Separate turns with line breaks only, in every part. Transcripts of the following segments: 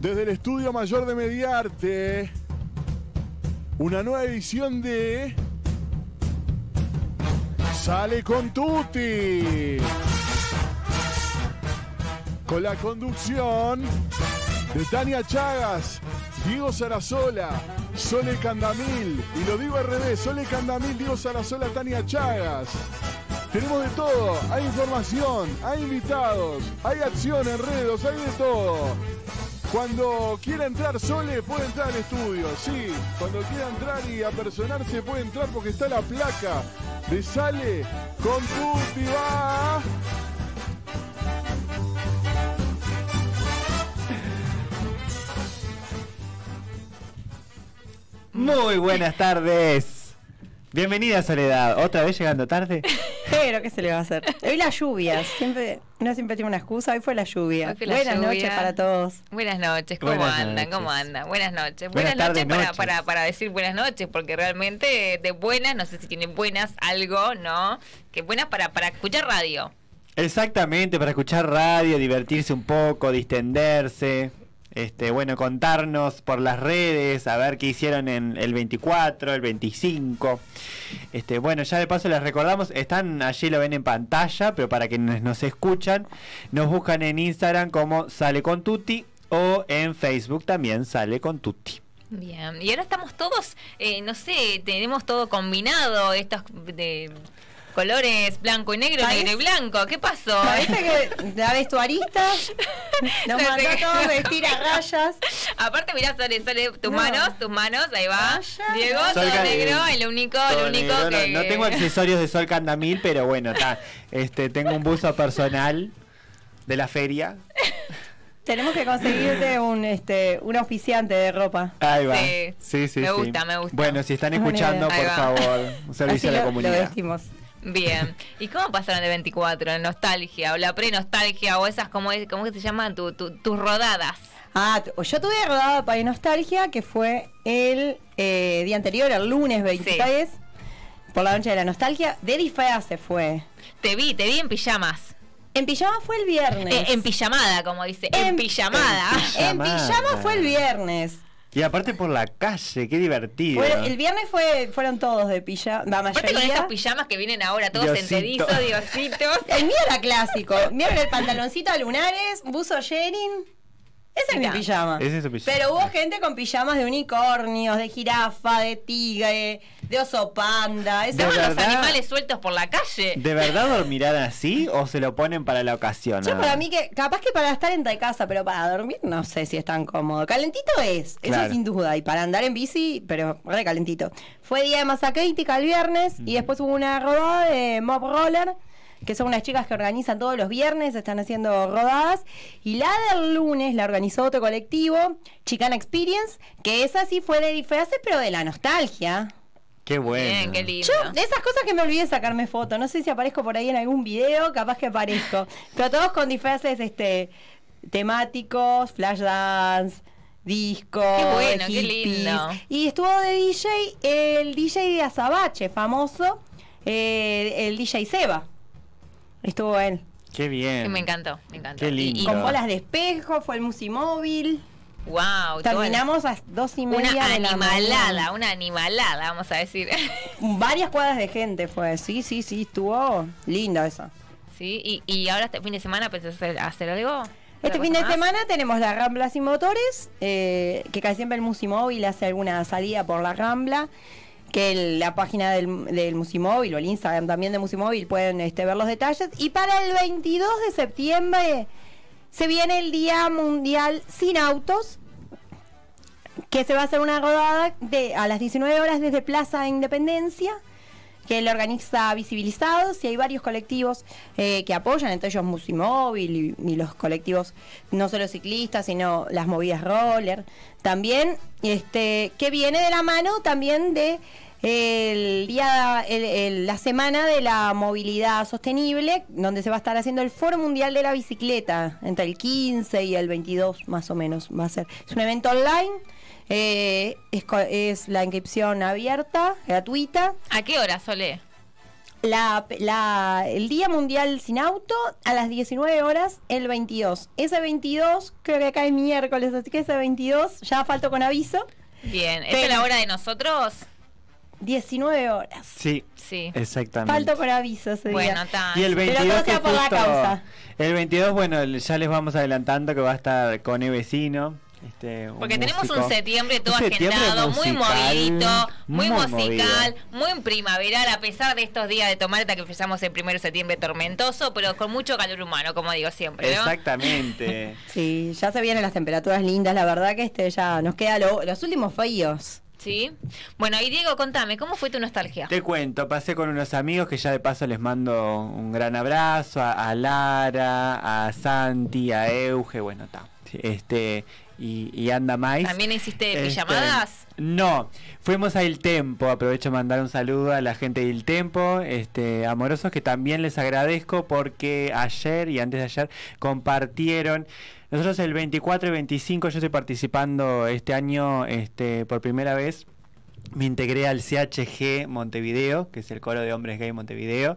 desde el Estudio Mayor de Mediarte, una nueva edición de Sale con Tutti. Con la conducción de Tania Chagas, Diego Sarasola, Sole Candamil. Y lo digo al revés, Sole Candamil, Diego Sarasola, Tania Chagas. Tenemos de todo, hay información, hay invitados, hay acción, enredos, hay de todo. Cuando quiera entrar Sole puede entrar al estudio, sí. Cuando quiera entrar y apersonarse puede entrar porque está la placa de Sale con Tutti va.
Muy buenas tardes. Bienvenida Soledad. ¿Otra vez llegando tarde?
Pero, ¿qué se le va a hacer? Hoy la lluvia, siempre, no siempre tiene una excusa, hoy fue la lluvia.
Hoy fue la
Buenas
lluvia.
noches para todos.
Buenas noches, ¿cómo
Buenas
andan?
noches.
¿Cómo andan? Buenas noches.
Buenas
Buenas,
tardes,
noches, para,
noches.
Para, para decir buenas noches, porque realmente de buenas, no sé si tienen buenas algo, ¿no? Que buenas para, para escuchar radio.
Exactamente, para escuchar radio, divertirse un poco, distenderse. Este, bueno, contarnos por las redes, a ver qué hicieron en el 24, el 25. Este, bueno, ya de paso les recordamos, están allí lo ven en pantalla, pero para quienes nos escuchan, nos buscan en Instagram como Sale con Tutti o en Facebook también Sale con Tutti.
Bien, y ahora estamos todos, eh, no sé, tenemos todo combinado, estos de colores blanco y negro,
Parece-
negro y blanco. ¿Qué pasó?
Parece que la vestuarista nos
No
mandó todos vestir a rayas.
Aparte, mirá, sale, sale tus
No.
manos, tus manos, ahí va. Diego, todo
Sol
negro, el único, el único
negro,
que...
no, tengo accesorios de Sol Candamil, pero bueno, está. Este, tengo un buzo personal de la feria.
Tenemos que conseguirte un este un auspiciante de ropa.
Ahí va.
Sí.
Sí, sí,
Me
sí.
gusta, me gusta.
Bueno, si están escuchando, por favor, un servicio
Así
a la
lo- lo
comunidad.
vestimos.
Bien. ¿Y cómo pasaron de 24? ¿La nostalgia o la pre-nostalgia o esas, como es, ¿cómo se llaman? Tu- tu- tus rodadas.
Ah, yo tuve rodada para Nostalgia, que fue el eh, día anterior, el lunes 23, por la noche de la nostalgia. De disfraz se fue.
Te vi, te vi en pijamas.
En pijama fue el viernes.
Eh, en pijamada, como dice. En,
En-
pijamada.
En pijama fue el viernes.
Y aparte por la calle, qué divertido.
Fue- el viernes fue, fueron todos de pijama.
Aparte con esos pijamas que vienen ahora todos enterizos, diositos.
El mío era clásico. Mío era el pantaloncito de lunares, buzo Sherin. Ese es mi pijama.
Ese es su pijama.
Pero hubo gente con pijamas de unicornios, de jirafa, de tigre, de oso panda.
De
Estaban los animales sueltos por la calle.
¿De verdad dormirán así o se lo ponen para la ocasión?
Yo
nada
para mí que, capaz que para estar entre casa, pero para dormir no sé si es tan cómodo. Calentito es,
Claro.
eso sin duda. Y para andar en bici, pero re calentito. Fue día de masa crítica el viernes y después hubo una rodada de Mob Roller, que son unas chicas que organizan todos los viernes, están haciendo rodadas. Y la del lunes la organizó otro colectivo, Chicana Experience, que esa sí fue de disfraces, pero de la nostalgia.
Qué bueno.
Bien, qué lindo.
Yo, de esas cosas que me olvidé de sacarme foto, no sé si aparezco por ahí en algún video, capaz que aparezco. Pero todos con disfraces este temáticos, flash dance, disco,
Qué bueno, qué lindo.
Y estuvo de DJ el DJ de Azabache, famoso, eh, el DJ Seba. Estuvo él.
Qué bien.
Me encantó, me encantó.
Qué lindo.
y-
Con bolas de espejo, fue el Musimóvil.
Wow,
Terminamos a dos y media
una
de la
animalada,
mañana.
una animalada, vamos a decir.
Varias cuadras de gente fue. Sí, sí, sí, estuvo lindo eso.
sí, y, y ahora este fin de semana pensás hacer, hacer algo.
Este
¿Otra
fin de
más?
semana tenemos la Rambla sin motores, eh, que casi siempre el Musimóvil hace alguna salida por la Rambla, que la página del, del Musimóvil o el Instagram también de Musimóvil pueden este, ver los detalles. Y para el 22 de septiembre se viene el Día Mundial sin Autos, que se va a hacer una rodada de, a las 19 horas desde Plaza Independencia que lo organiza Visibilizados y hay varios colectivos eh, que apoyan, entre ellos Musimóvil y, y los colectivos no solo ciclistas, sino las movidas roller. También, este, que viene de la mano también de el día, el- la semana de la movilidad sostenible, donde se va a estar haciendo el Foro Mundial de la Bicicleta, entre el 15 y el 22 más o menos va a ser. Es un evento online. Eh, es, co- es la inscripción abierta, gratuita,
¿A qué hora, Sole?
la, la- el Día Mundial sin Auto a las 19 horas el 22. Ese 22 creo que cae miércoles, así que ese 22 ya falto con aviso.
Bien, ¿esta es
Pero-
la hora de nosotros?
19 horas.
Sí,
Sí.
exactamente.
Falto con aviso ese
Bueno,
día.
está.
Y el
Pero
22
todo sea por la causa.
El 22, bueno, ya les vamos adelantando que va a estar con E Vecino. Este, un
Porque tenemos un septiembre todo
Un septiembre
agendado, muy movidito, muy,
muy
musical,
movido.
muy primaveral, a pesar de estos días de tomarta que empezamos el primero de septiembre tormentoso, pero con mucho calor humano, como digo siempre, ¿no?
Exactamente.
Sí, ya se vienen las temperaturas lindas, la verdad que este ya nos queda lo- los últimos fríos.
Sí. Bueno, y Diego, contame, ¿cómo fue tu nostalgia?
Te cuento, pasé con unos amigos que ya de paso les mando un gran abrazo a, a Lara, a Santi, a Euge, bueno, está. Este, y, y anda más.
¿También hiciste
Este,
pijamadas?
No, fuimos a Il Tempo, aprovecho a mandar un saludo a la gente de Il Tempo, este, amorosos, que también les agradezco porque ayer y antes de ayer compartieron, nosotros el 24 y 25, yo estoy participando este año este, por primera vez, me integré al CHG Montevideo, que es el coro de hombres gay Montevideo,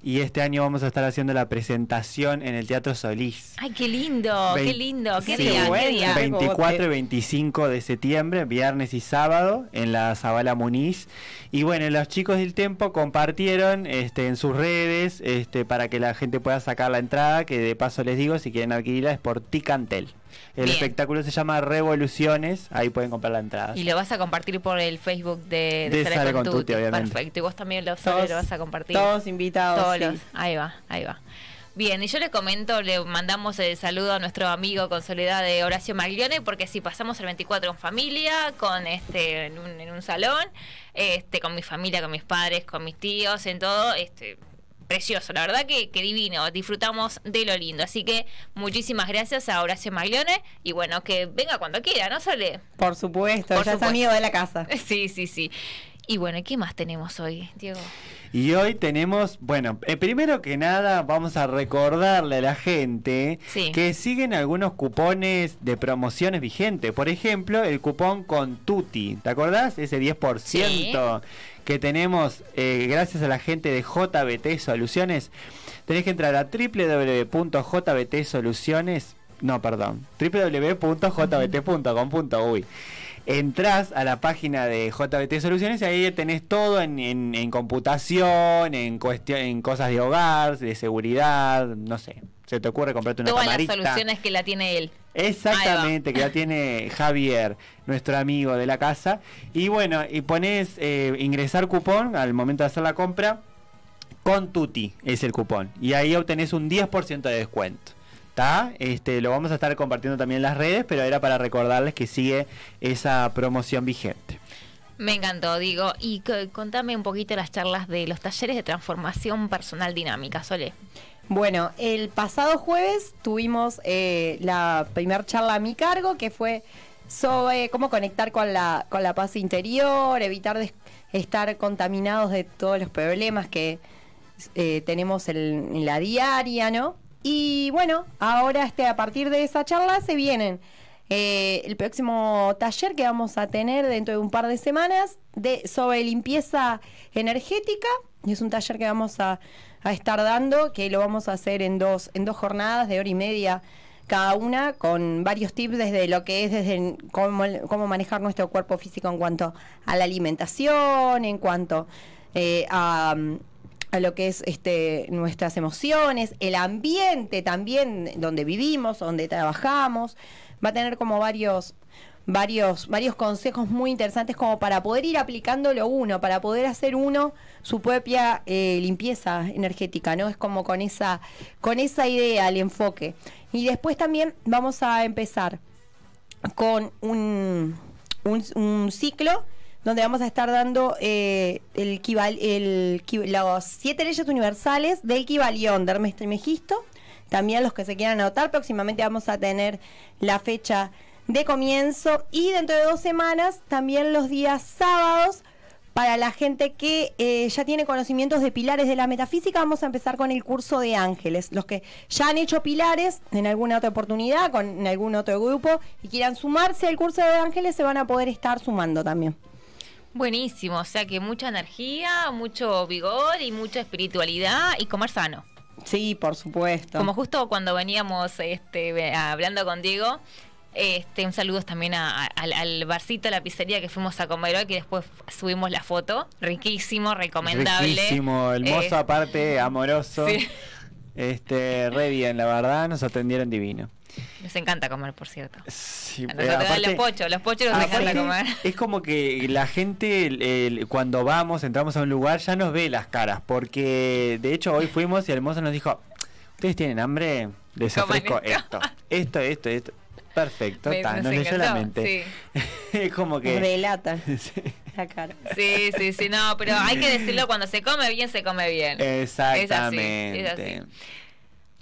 y este año vamos a estar haciendo la presentación en el Teatro Solís.
Ay, qué lindo, qué lindo, qué
Sí,
día, qué
bueno,
día.
vein-
24 y 25 de septiembre, viernes y sábado, en la Zabala Muniz. Y bueno, los chicos del Tempo compartieron este, en sus redes este, para que la gente pueda sacar la entrada, que de paso les digo, si quieren adquirirla es por Ticantel. El
Bien.
espectáculo se llama Revoluciones, ahí pueden comprar la entrada.
Y lo vas a compartir por el Facebook de,
De Sale con Tutti, obviamente.
Perfecto. Y vos también lo,
Todos-
lo vas a compartir.
Todos invitados.
Todos
sí.
los- Ahí va, ahí va. Bien, y yo le comento, le mandamos el saludo a nuestro amigo con soledad de Horacio Maglione, porque si pasamos el 24 en familia, con este, en un, en un salón, este, con mi familia, con mis padres, con mis tíos, en todo, este, precioso, la verdad que, que divino, disfrutamos de lo lindo. Así que muchísimas gracias a Horacio Maglione, y bueno, que venga cuando quiera, ¿no, Sole?
Por supuesto,
Por
ya
supuesto.
es amigo de la casa.
Sí, sí, sí. Y bueno, ¿qué más tenemos hoy, Diego?
Y hoy tenemos, bueno, eh, primero que nada vamos a recordarle a la gente
Sí.
que siguen algunos cupones de promociones vigentes. Por ejemplo, el cupón con Tuti, ¿te acordás? Ese 10% que tenemos eh, gracias a la gente de JBT Soluciones. Tenés que entrar a www.jbtsoluciones, no, perdón, www.jbt.com.uy. Entrás a la página de JBT Soluciones y ahí tenés todo en, en- en computación, en, cuestión, en cosas de hogar, de seguridad, no sé. Se te ocurre comprarte una
Todas las soluciones que la tiene él.
Exactamente, que la tiene Javier, nuestro amigo de la casa. Y bueno, y pones eh, ingresar cupón al momento de hacer la compra. Con Tuti es el cupón. Y ahí obtenés un 10% de descuento. ¿Está? Este, lo vamos a estar compartiendo también en las redes, pero era para recordarles que sigue esa promoción vigente.
Me encantó, digo. Y contame un poquito las charlas de los talleres de transformación personal dinámica, Sole.
Bueno, el pasado jueves tuvimos eh, la primer charla a mi cargo, que fue sobre cómo conectar con la, con la paz interior, evitar estar contaminados de todos los problemas que eh, tenemos en, en la diaria, ¿no? Y bueno, ahora este, a partir de esa charla se vienen eh, el próximo taller que vamos a tener dentro de un par de semanas de, sobre limpieza energética. Es un taller que vamos a, a estar dando, que lo vamos a hacer en dos, en dos jornadas de hora y media cada una, con varios tips desde lo que es desde cómo, cómo manejar nuestro cuerpo físico en cuanto a la alimentación, en cuanto eh, a a lo que es este nuestras emociones, el ambiente también donde vivimos, donde trabajamos, va a tener como varios varios varios consejos muy interesantes como para poder ir aplicándolo uno, para poder hacer uno su propia eh, limpieza energética, ¿no? Es como con esa con esa idea el enfoque. Y después también vamos a empezar con un, un, un ciclo donde vamos a estar dando eh, el, las siete leyes universales del Kibalión de Hermes Trismegisto. También los que se quieran anotar, próximamente vamos a tener la fecha de comienzo y dentro de dos semanas también los días sábados para la gente que eh, ya tiene conocimientos de pilares de la metafísica, vamos a empezar con el curso de ángeles. Los que ya han hecho pilares en alguna otra oportunidad, con en algún otro grupo, y quieran sumarse al curso de ángeles, se van a poder estar sumando también.
Buenísimo, o sea que mucha energía, mucho vigor y mucha espiritualidad y comer sano.
Sí, por supuesto.
Como justo cuando veníamos este, hablando con Diego, este, un saludo también a- a- al, al barcito, a la pizzería que fuimos a comer hoy, que después subimos la foto. Riquísimo, recomendable.
Riquísimo, el mozo
Eh,
aparte, amoroso.
Sí.
Este, re bien, la verdad, nos atendieron divino.
Nos encanta comer, por cierto.
Sí,
A
pero
nosotros
aparte-
los pochos, los pochos nos encanta comer.
Es como que la gente, el- el- cuando vamos, entramos a un lugar, ya nos ve las caras. Porque de hecho hoy fuimos y el mozo nos dijo: ¿Ustedes tienen hambre? Les ofrezco
esto".
esto. Esto, esto. Perfecto,
Me-
ta,
nos
nos leyó la mente. es como que.
Relata
Sí.
la cara.
Sí, sí, sí, no, pero hay que decirlo, cuando se come bien, se come bien.
Exactamente.
Es así, es así.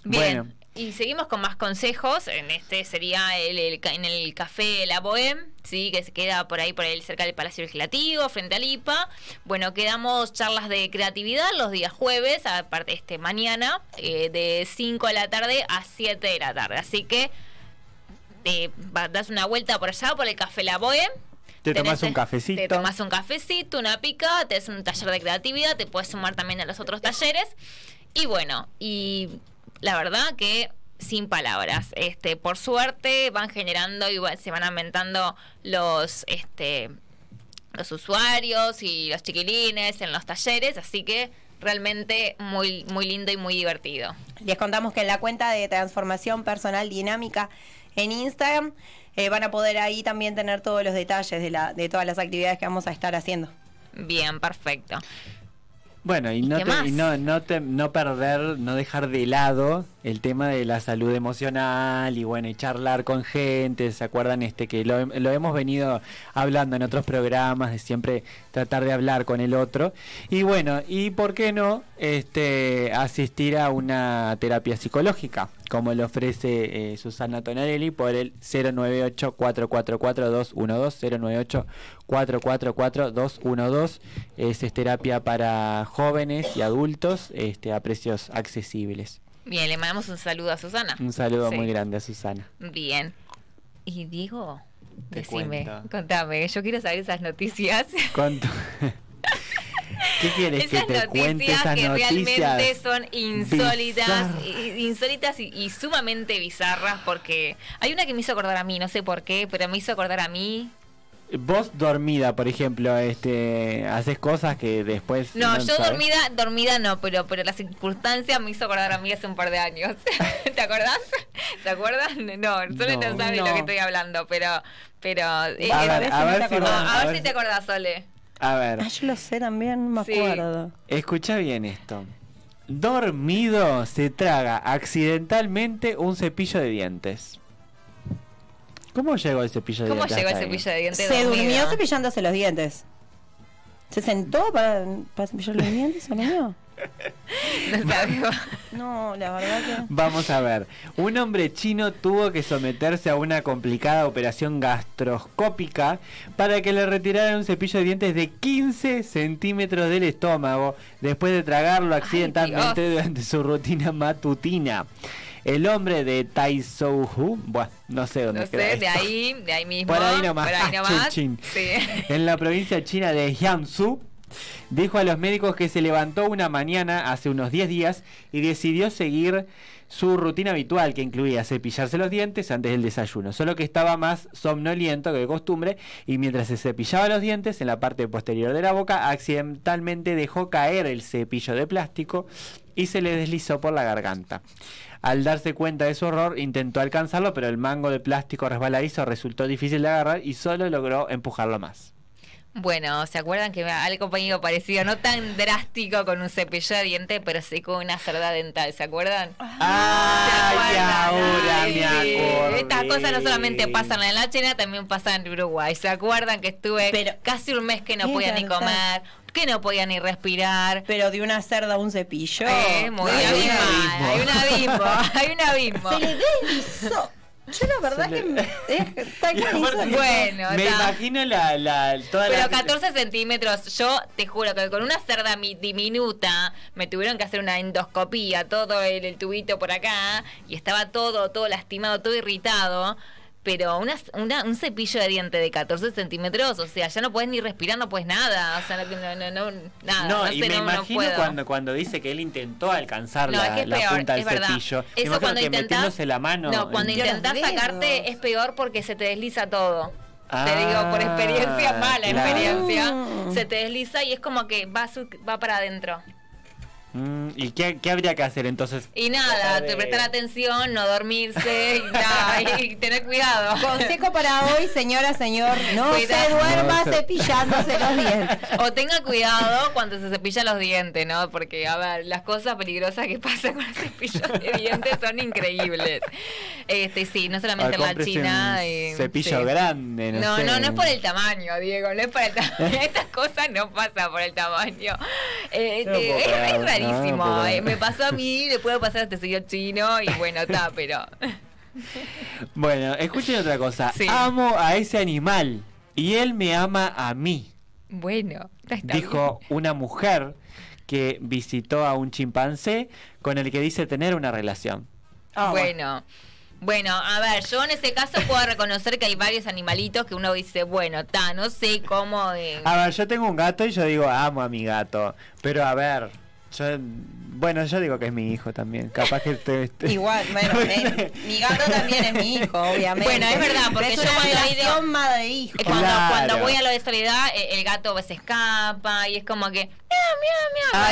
Bien.
Bueno.
Y seguimos con más consejos. En este sería el, en el café La Bohème, sí, que se queda por ahí, por ahí cerca del Palacio Legislativo, frente al IPA. Bueno, quedamos charlas de creatividad los días jueves, aparte este mañana, eh, de 5 de la tarde a 7 de la tarde. Así que te das una vuelta por allá, por el café La Bohème.
Te tomás un cafecito.
Te tomas un cafecito, una pica, te haces un taller de creatividad, te puedes sumar también a los otros talleres. Y bueno, y la verdad que sin palabras. Este, por suerte van generando y se van aumentando los este los usuarios y los chiquilines en los talleres, así que realmente muy muy lindo y muy divertido.
Les contamos que en la cuenta de transformación personal dinámica en Instagram eh, van a poder ahí también tener todos los detalles de, la, de todas las actividades que vamos a estar haciendo.
Bien, perfecto.
Bueno, y, no, te- y no, no, te- no perder, no dejar de lado el tema de la salud emocional y bueno, y charlar con gente, ¿se acuerdan? este Que lo, lo hemos venido hablando en otros programas, de siempre tratar de hablar con el otro. Y bueno, y por qué no este asistir a una terapia psicológica, como lo ofrece eh, Susana Tonarelli por el 098-444-212, 098-444-212. Es, es terapia para jóvenes y adultos este, a precios accesibles.
Bien, le mandamos un saludo a Susana.
Un saludo
Sí.
muy grande a Susana.
Bien. Y digo,
Te
decime, contame, yo quiero saber esas noticias.
Con tu- ¿Qué quieres que
Esas
te cuente
noticias
esas
que realmente
noticias?
son insólitas, insólitas y, y sumamente bizarras porque hay una que me hizo acordar a mí, no sé por qué, pero me hizo acordar a mí.
Vos dormida, por ejemplo, este, haces cosas que después
No, yo
sabes.
dormida, dormida no, pero pero la circunstancia me hizo acordar a mí hace un par de años. ¿Te acordás? ¿Te acuerdas? No, solo
No.
no sabes de lo que estoy hablando, pero pero eh,
A
eh,
ver, a ver
te
si
a, ver si te acordás, Sole.
A ver,
Ah, yo lo sé también, no me
Sí.
acuerdo.
escucha bien esto. Dormido se traga accidentalmente un cepillo de dientes. ¿Cómo llegó el cepillo de
¿Cómo
dientes?
llegó el cepillo de dientes?
Se
dormido?
durmió cepillándose los dientes. ¿Se sentó para, para cepillar los dientes? ¿Se durmió?
No sabemos.
No, la verdad que...
Vamos a ver. Un hombre chino tuvo que someterse a una complicada operación gastroscópica para que le retiraran un cepillo de dientes de 15 centímetros del estómago después de tragarlo accidentalmente durante su rutina matutina. El hombre de Taizhou, bueno, no sé dónde
No
queda
sé, de ahí, de ahí mismo.
Por ahí nomás.
Por ahí nomás. Sí.
En la provincia china de Jiangsu, dijo a los médicos que se levantó una mañana hace unos 10 días y decidió seguir su rutina habitual que incluía cepillarse los dientes antes del desayuno, solo que estaba más somnoliento que de costumbre y mientras se cepillaba los dientes en la parte posterior de la boca accidentalmente dejó caer el cepillo de plástico y se le deslizó por la garganta. Al darse cuenta de su horror, intentó alcanzarlo, pero el mango de plástico resbaladizo resultó difícil de agarrar y solo logró empujarlo más.
Bueno, ¿se acuerdan que algo conmigo parecido? No tan drástico con un cepillo de dientes, pero sí con una cerda dental, ¿se acuerdan?
¡Ay,
¿Se acuerdan?
ahora
Ay,
me acordé!
Estas cosas no solamente pasan en la China, también pasan en Uruguay. ¿Se acuerdan que estuve
Pero-
casi un mes que no podía ni
verdad.
comer, que no podía ni respirar?
Pero de una cerda a un cepillo.
Eh, muy
hay abismo.
hay un abismo, hay un abismo.
Se le deslizó. Yo la verdad que...
aparte,
insólito.
Bueno,
me
está.
imagino la, la, toda
Pero
la
14 centímetros, yo te juro que con una cerda mi- diminuta me tuvieron que hacer una endoscopía, todo el, el tubito por acá, y estaba todo, todo lastimado, todo irritado. Pero una, una- un cepillo de diente de 14 centímetros, o sea, ya no puedes ni respirar, no puedes nada, o sea, no, no, no, no- nada.
no,
no
y
sé,
me
no- no
imagino
puedo.
cuando, cuando dice que él intentó alcanzar
No, es
la,
que es
la
peor,
punta del
verdad.
cepillo.
Eso cuando
que
intentás,
metiéndose la mano.
no, cuando intentás sacarte es peor porque se te desliza todo.
Ah,
te digo por experiencia, mala
claro.
experiencia. Se te desliza y es como que va, su- va para adentro.
Mm, ¿Y qué, qué habría que hacer entonces?
Y nada,
de-
prestar atención, no dormirse y, nada, y tener cuidado.
Consejo para hoy, señora, señor, no
Cuidado.
se duerma
No
cepillándose los dientes.
O tenga cuidado cuando se cepilla los dientes, ¿no? Porque, a ver, las cosas peligrosas que pasan con los cepillos de dientes son increíbles. Este, sí, no solamente en la China. eh,
cepillo
sí.
grande. No,
No,
sé.
no, no es por el tamaño, Diego, no es por el tamaño. Estas cosas no pasan por el tamaño. Eh,
No
este, es, es
puedo
eh,
creer.
me pasó a mí, le puede pasar a este señor chino y bueno, está, pero.
Bueno, escuchen otra cosa.
Sí.
Amo a ese animal y él me ama a mí.
Bueno, está
dijo una mujer que visitó a un chimpancé con el que dice tener una relación.
Ah,
bueno. Bueno, a ver, yo en ese caso puedo reconocer que hay varios animalitos que uno dice, bueno, ta, no sé cómo. eh,
A ver, yo tengo un gato y yo digo amo a mi gato, pero a ver, yo, bueno, yo digo que es mi hijo también, capaz que este, este-
Igual, bueno, eh, mi gato también es mi hijo, obviamente.
Bueno, es verdad, porque
es
yo
una
cuando
relación.
Eh, Cuando,
Claro.
cuando voy a lo de soledad, eh, el gato se escapa y es como que,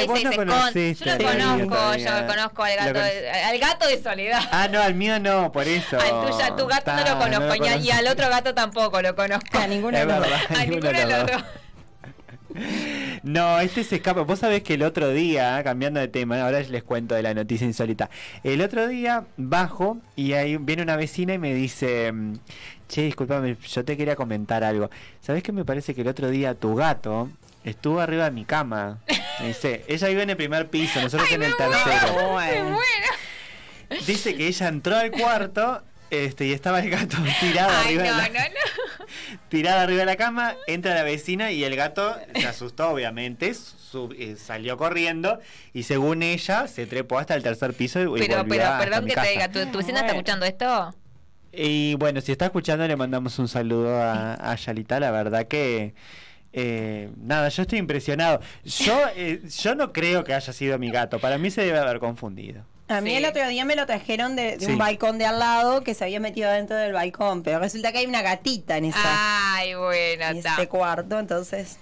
y
vos
se-
no
Yo lo conozco, yo conozco al
Lo
gato, de, al gato de soledad.
Ah, no, al mío no, por eso.
Al tuyo, a tu gato no lo conozco,
lo
y, a- y al otro gato tampoco lo conozco.
A ninguno de los dos.
A ninguno de los dos.
No, este se escapa. Vos sabés que el otro día, cambiando de tema, ahora les cuento de la noticia insólita. El otro día bajo y ahí viene una vecina y me dice, mm, che, disculpame, yo te quería comentar algo. ¿Sabés que me parece que el otro día tu gato estuvo arriba de mi cama? Me dice, ella vive en el primer piso, nosotros en el tercero.
Bueno.
Dice que ella entró al cuarto este, y estaba el gato tirado
Ay,
arriba
no,
de la
no, no.
Tirada arriba de la cama, entra la vecina y el gato se asustó, obviamente, su- eh, salió corriendo y según ella se trepó hasta el tercer piso y, y
Pero,
volvió
pero, perdón que
casa.
te diga, ¿tu, tu vecina está
Bueno.
escuchando esto?
Y bueno, si está escuchando le mandamos un saludo a, a Yalita, la verdad que... eh, nada, yo estoy impresionado. Yo, eh, yo no creo que haya sido mi gato. Para mí se debe haber confundido.
A mí
Sí.
el otro día me lo trajeron de, de
Sí.
un balcón de al lado que se había metido dentro del balcón, pero resulta que hay una gatita en, esa,
Ay, bueno,
en este cuarto, entonces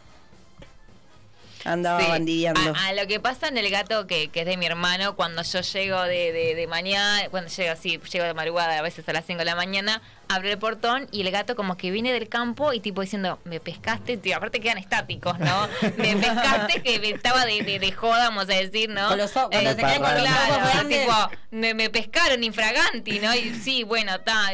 andaba
Sí.
bandideando.
A, a lo que pasa en el gato que, que es de mi hermano, cuando yo llego de, de, de mañana, cuando llego así, llego de madrugada, a veces a las 5 de la mañana, abro el portón y el gato como que viene del campo y tipo diciendo, me pescaste, tío, aparte quedan estáticos, ¿no? Me pescaste que me estaba de, de, de joda, vamos a decir, ¿no?
Con los ojos, cuando
se
Eh,
quedan con los
claro,
ojos
tipo, me, me pescaron infraganti, ¿no? Y sí, bueno, está.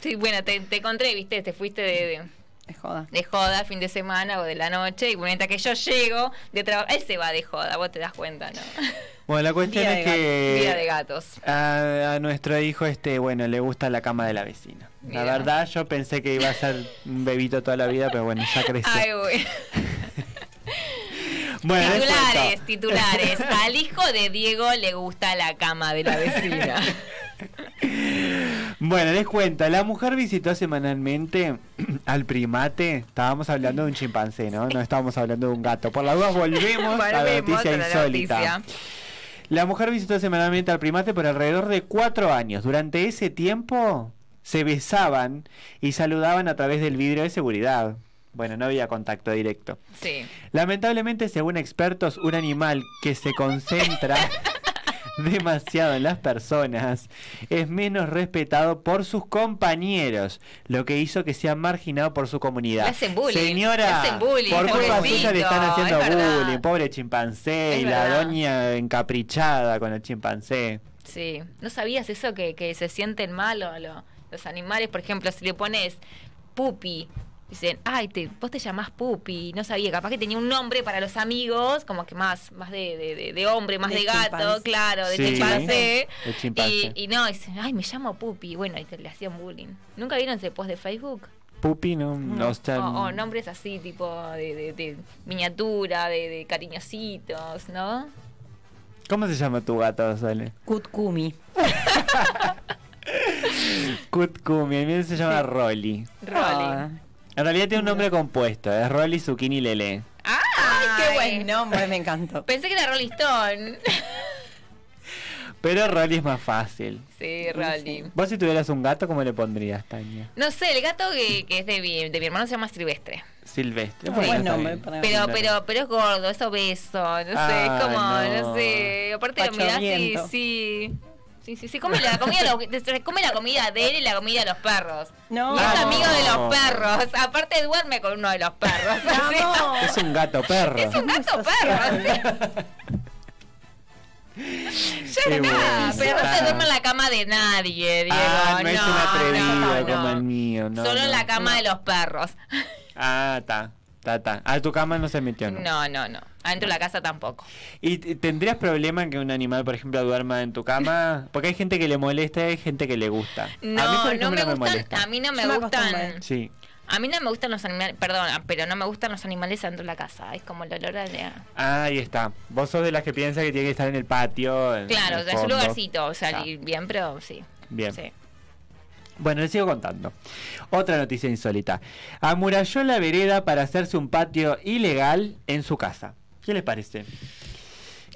sí, bueno, te, te encontré, viste, te fuiste de- de
joda.
de joda fin de semana o de la noche y mientras que yo llego de trabajo, él se va de joda, vos te das cuenta, ¿no?
Bueno, la cuestión es que...
Vida de gatos.
A, a nuestro hijo, este, bueno, le gusta la cama de la vecina. La verdad, yo pensé que iba a ser un bebito toda la vida, pero bueno, ya creció.
Ay, güey.
bueno, les
Titulares, titulares. Al hijo de Diego le gusta la cama de la vecina.
Bueno, les cuento. La mujer visitó semanalmente al primate. Estábamos hablando de un chimpancé, ¿no? No estábamos hablando de un gato. Por la duda volvemos, a la noticia
a la
insólita.
noticia.
La mujer visitó semanalmente al primate por alrededor de cuatro años. Durante ese tiempo se besaban y saludaban a través del vidrio de seguridad. Bueno, no había contacto directo.
Sí.
Lamentablemente, según expertos, un animal que se concentra demasiado en las personas es menos respetado por sus compañeros, lo que hizo que sea marginado por su comunidad.
Le hacen bullying,
Señora,
le hacen bullying,
por culpa suya le están haciendo
es
bullying, pobre chimpancé,
Es
y la doña encaprichada con el chimpancé.
Sí. ¿No sabías eso que, que se sienten mal lo- lo- los animales? Por ejemplo, si le pones pupi, dicen, ay, te, vos te llamás pupi. No sabía, capaz que tenía un nombre para los amigos, como que más, más de, de, de- de hombre, más de,
De
gato,
chimpancé.
claro, de
Sí,
chimpancé.
de chimpancé.
Y, y no, dicen, ay, me llamo pupi. Bueno, y te le hacían bullying. ¿Nunca vieron ese post de Facebook?
Pupi, no, no, está-
O, o nombres así, tipo de, de- de miniatura, de, de cariñositos, ¿no?
¿Cómo se llama tu gato, Sole?
Kutkumi.
Cutkumi, el mío se llama Rolly.
Rolly.
Ah.
En realidad tiene un nombre compuesto, es Rolly Zucchini Lele.
¡Ay!
Ay, qué buen nombre, me encantó.
Pensé que era Rolling Stone.
Pero Rolly es más fácil.
sí, Rolly.
Vos si tuvieras un gato, ¿cómo le pondrías, Tania?
No sé, el gato que, que es de mi, de mi hermano se llama Silvestre.
Silvestre.
Ah,
Bueno,
buen nombre para-
Pero, pero, pero es gordo, es obeso, no sé, es como, no.
no.
sé. Aparte lo mirás y sí. Sí, sí, sí, come la comida, de los- se come la comida de él y la comida de los perros.
No.
Y es
Vamos.
amigo de los perros. Aparte duerme con uno de los perros.
Vamos.
Es un gato perro.
Es un gato perro. Ya
Qué
está,
bueno.
pero no se duerme en la cama de nadie, Diego.
Ah, no, es un atrevido
no,
como
no.
el mío. No,
Solo
no.
en la cama de los perros.
Ah, está. Está. A tu cama no se metió, ¿no?
No, no, no. Adentro de la casa tampoco.
¿Y tendrías problema en que un animal, por ejemplo, duerma en tu cama? Porque hay gente que le molesta y hay gente que le gusta. a mí,
No, no me gustan.
molesta.
A mí no me gustan.
Sí.
A mí no me gustan los animales, perdón, pero no me gustan los animales dentro de la casa. Es como el olor a...
Ah, ahí está. Vos sos de las que piensa que tiene que estar en el patio. en
Claro,
el
o sea, es un lugarcito, o sea, bien, pero sí.
Bien.
Sí.
Bueno, les sigo contando. Otra noticia insólita. Amuralló la vereda para hacerse un patio ilegal en su casa. ¿Qué les parece?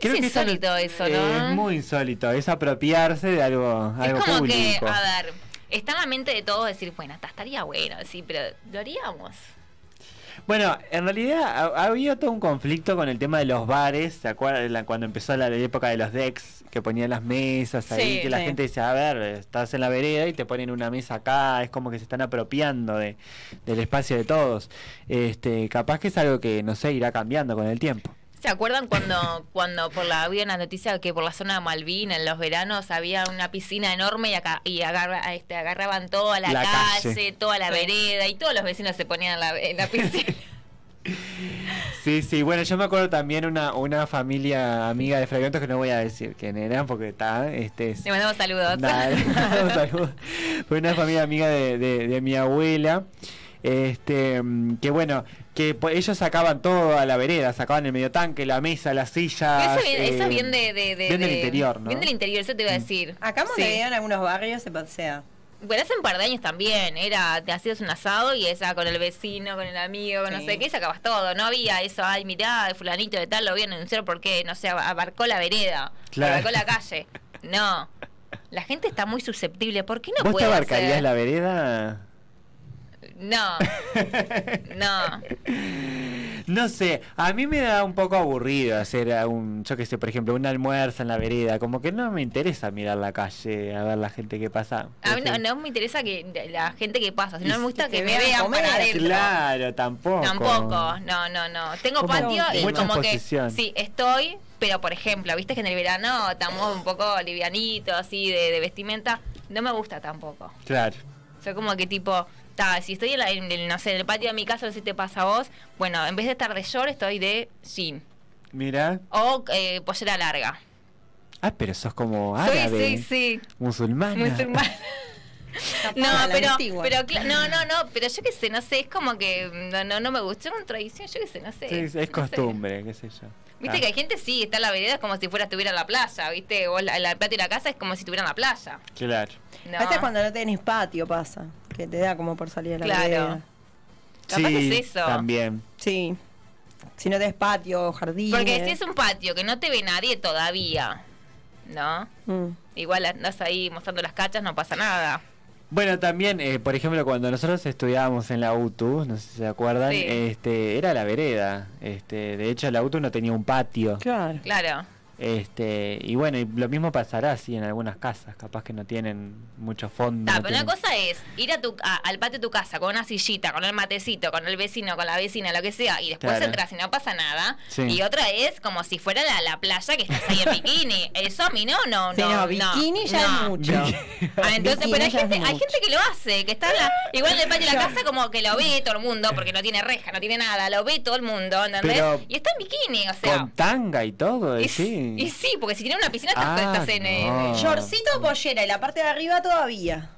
Es
no-
insólito eso, ¿no?
Es muy insólito. Es apropiarse de algo,
Es
algo
como
público.
que, a ver, está en la mente de todos decir, bueno, hasta estaría bueno, sí, pero lo haríamos.
Bueno, en realidad ha- había todo un conflicto con el tema de los bares. ¿Se acuerdan cuando empezó la, la época de los decks? Que ponían las mesas ahí,
Sí,
que la
sí.
gente dice, a ver, estás en la vereda y te ponen una mesa acá. Es como que se están apropiando de, del espacio de todos. Este, capaz que es algo que, no sé, irá cambiando con el tiempo.
¿Se acuerdan cuando, cuando por la había una noticia que por la zona de Malvin en los veranos había una piscina enorme y, acá, y agarra, este, agarraban toda la,
La
calle,
calle.
toda la vereda y todos los vecinos se ponían en la, en la piscina?
Sí, sí, bueno, yo me acuerdo también una, una familia amiga de Fragmentos que no voy a decir quién eran porque está, este es-
Le mandamos saludos.
Dale, un saludo. Fue una familia amiga de, de- de mi abuela. Este, que bueno, que po- ellos sacaban todo a la vereda, sacaban el medio tanque, la mesa, las sillas.
Eso viene, eso
eh,
viene de, de, de-
bien del
de-
interior, ¿no?
Bien del interior, eso te iba a decir.
Acá en
Sí.
En algunos barrios se pasea.
Bueno, hace un par de años también, era, te hacías un asado y esa con el vecino, con el amigo, con no sé qué, y sacabas todo. No había eso, ay, mirá, fulanito de tal lo voy a anunciar porque, no sé, abarcó la vereda,
Claro.
abarcó la calle. No, la gente está muy susceptible. ¿Por qué no
¿Vos te abarcarías
hacer?
la vereda?
No, no.
No sé, a mí me da un poco aburrido hacer un, yo qué sé, por ejemplo, un almuerzo en la vereda, como que no me interesa mirar la calle, a ver la gente que pasa.
A mí no, no me interesa que la gente que pasa, si no
Y
me gusta
que
me
vean
para adentro.
Claro, tampoco.
Tampoco, no, no, no. Tengo
Como
patio y
mucha
como que sí, estoy, pero por ejemplo, viste que en el verano estamos un poco livianitos, así de, de vestimenta, no me gusta tampoco.
Claro.
Soy como que tipo, ta, si estoy en, la- en el, no sé, en el patio de mi casa, no sé si te pasa a vos, bueno, en vez de estar de short, estoy de jean
Mira.
o eh, pollera larga.
Ah, pero sos como árabe.
sí, sí,
Musulmana.
musulmana. No, pero, pero no, no, no, pero yo qué sé, no sé, es como que no, no, no me gusta, es una tradición, yo qué sé, no sé.
Sí, es
no sé.
costumbre, qué sé yo.
Viste
Ah.
que hay gente, sí, está en la vereda, es como si fuera estuviera en la playa, ¿viste? Vos la, la patio y la casa es como si estuviera en la playa.
Claro.
No.
A veces cuando no tenés patio pasa, que te da como por salir a la
Claro.
vereda.
Capaz
sí,
es eso.
También.
Sí. Si no tenés patio, jardín.
Porque si es un patio que no te ve nadie todavía, ¿no?
Mm.
Igual andás ahí mostrando las cachas, no pasa nada.
Bueno, también, eh, por ejemplo, cuando nosotros estudiábamos en la UTU, no sé si se acuerdan,
Sí.
este, era la vereda. Este, de hecho, la UTU no tenía un patio.
Claro.
Claro.
Este, y bueno, y lo mismo pasará así en algunas casas, capaz que no tienen mucho fondo.
Ta,
no
pero una cosa es ir a tu, a- al patio de tu casa con una sillita, con el matecito, con el vecino, con la vecina, lo que sea, y después
Claro.
entras y no pasa nada.
Sí.
Y otra es como si fuera la, la playa que estás ahí en bikini. Eso a mí no, no,
Sí, no, bikini ya
no.
es mucho.
Ah, entonces, pero hay gente, hay gente que lo hace, que está en la, igual en el patio de la casa como que lo ve todo el mundo, porque no tiene reja, no tiene nada, lo ve todo el mundo, ¿entendés?
Pero-
y está en bikini, o sea.
Con tanga y todo,
y,
sí.
y sí, porque si tiene una piscina estás,
Ah,
estás en, en-
no.
Shortcito o pollera y la parte de arriba todavía.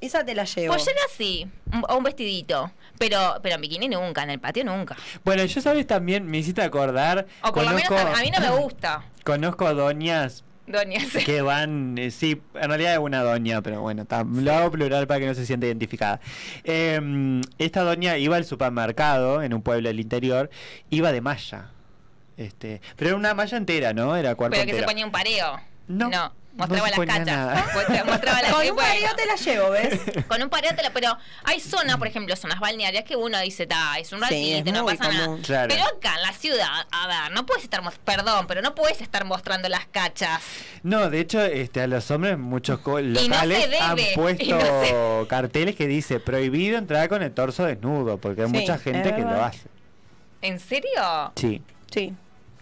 Esa te la llevo.
Pollera sí, o un vestidito. Pero, pero en bikini nunca, en el patio nunca.
Bueno, yo sabes también, me hiciste acordar.
O por lo menos a, a mí no me gusta.
Conozco doñas
Doña, sí.
que van, eh, sí, en realidad es una doña, pero bueno, lo hago plural para que no se sienta identificada. Eh, esta doña iba al supermercado en un pueblo del interior, iba de malla. Este, pero era una malla entera, ¿no? Era cuerpo
Pero que se ponía un pareo.
No,
mostraba
no se
las cachas. Muestra- Mostraba las
Con un
bueno,
pareo te la llevo, ¿ves?
Con un pareo te la- pero hay zonas, por ejemplo, zonas balnearias que uno dice, ta, es un
Sí,
ratito,
es
no pasa nada.
Claro.
Pero acá en la ciudad, a ver, no puedes estar, perdón, pero no puedes estar mostrando las cachas.
No, de hecho, este, a los hombres muchos
no
locales
debe,
han puesto
no
carteles que dice prohibido entrar con el torso desnudo, porque hay
Sí,
mucha gente que lo hace.
¿En serio?
Sí.
Sí.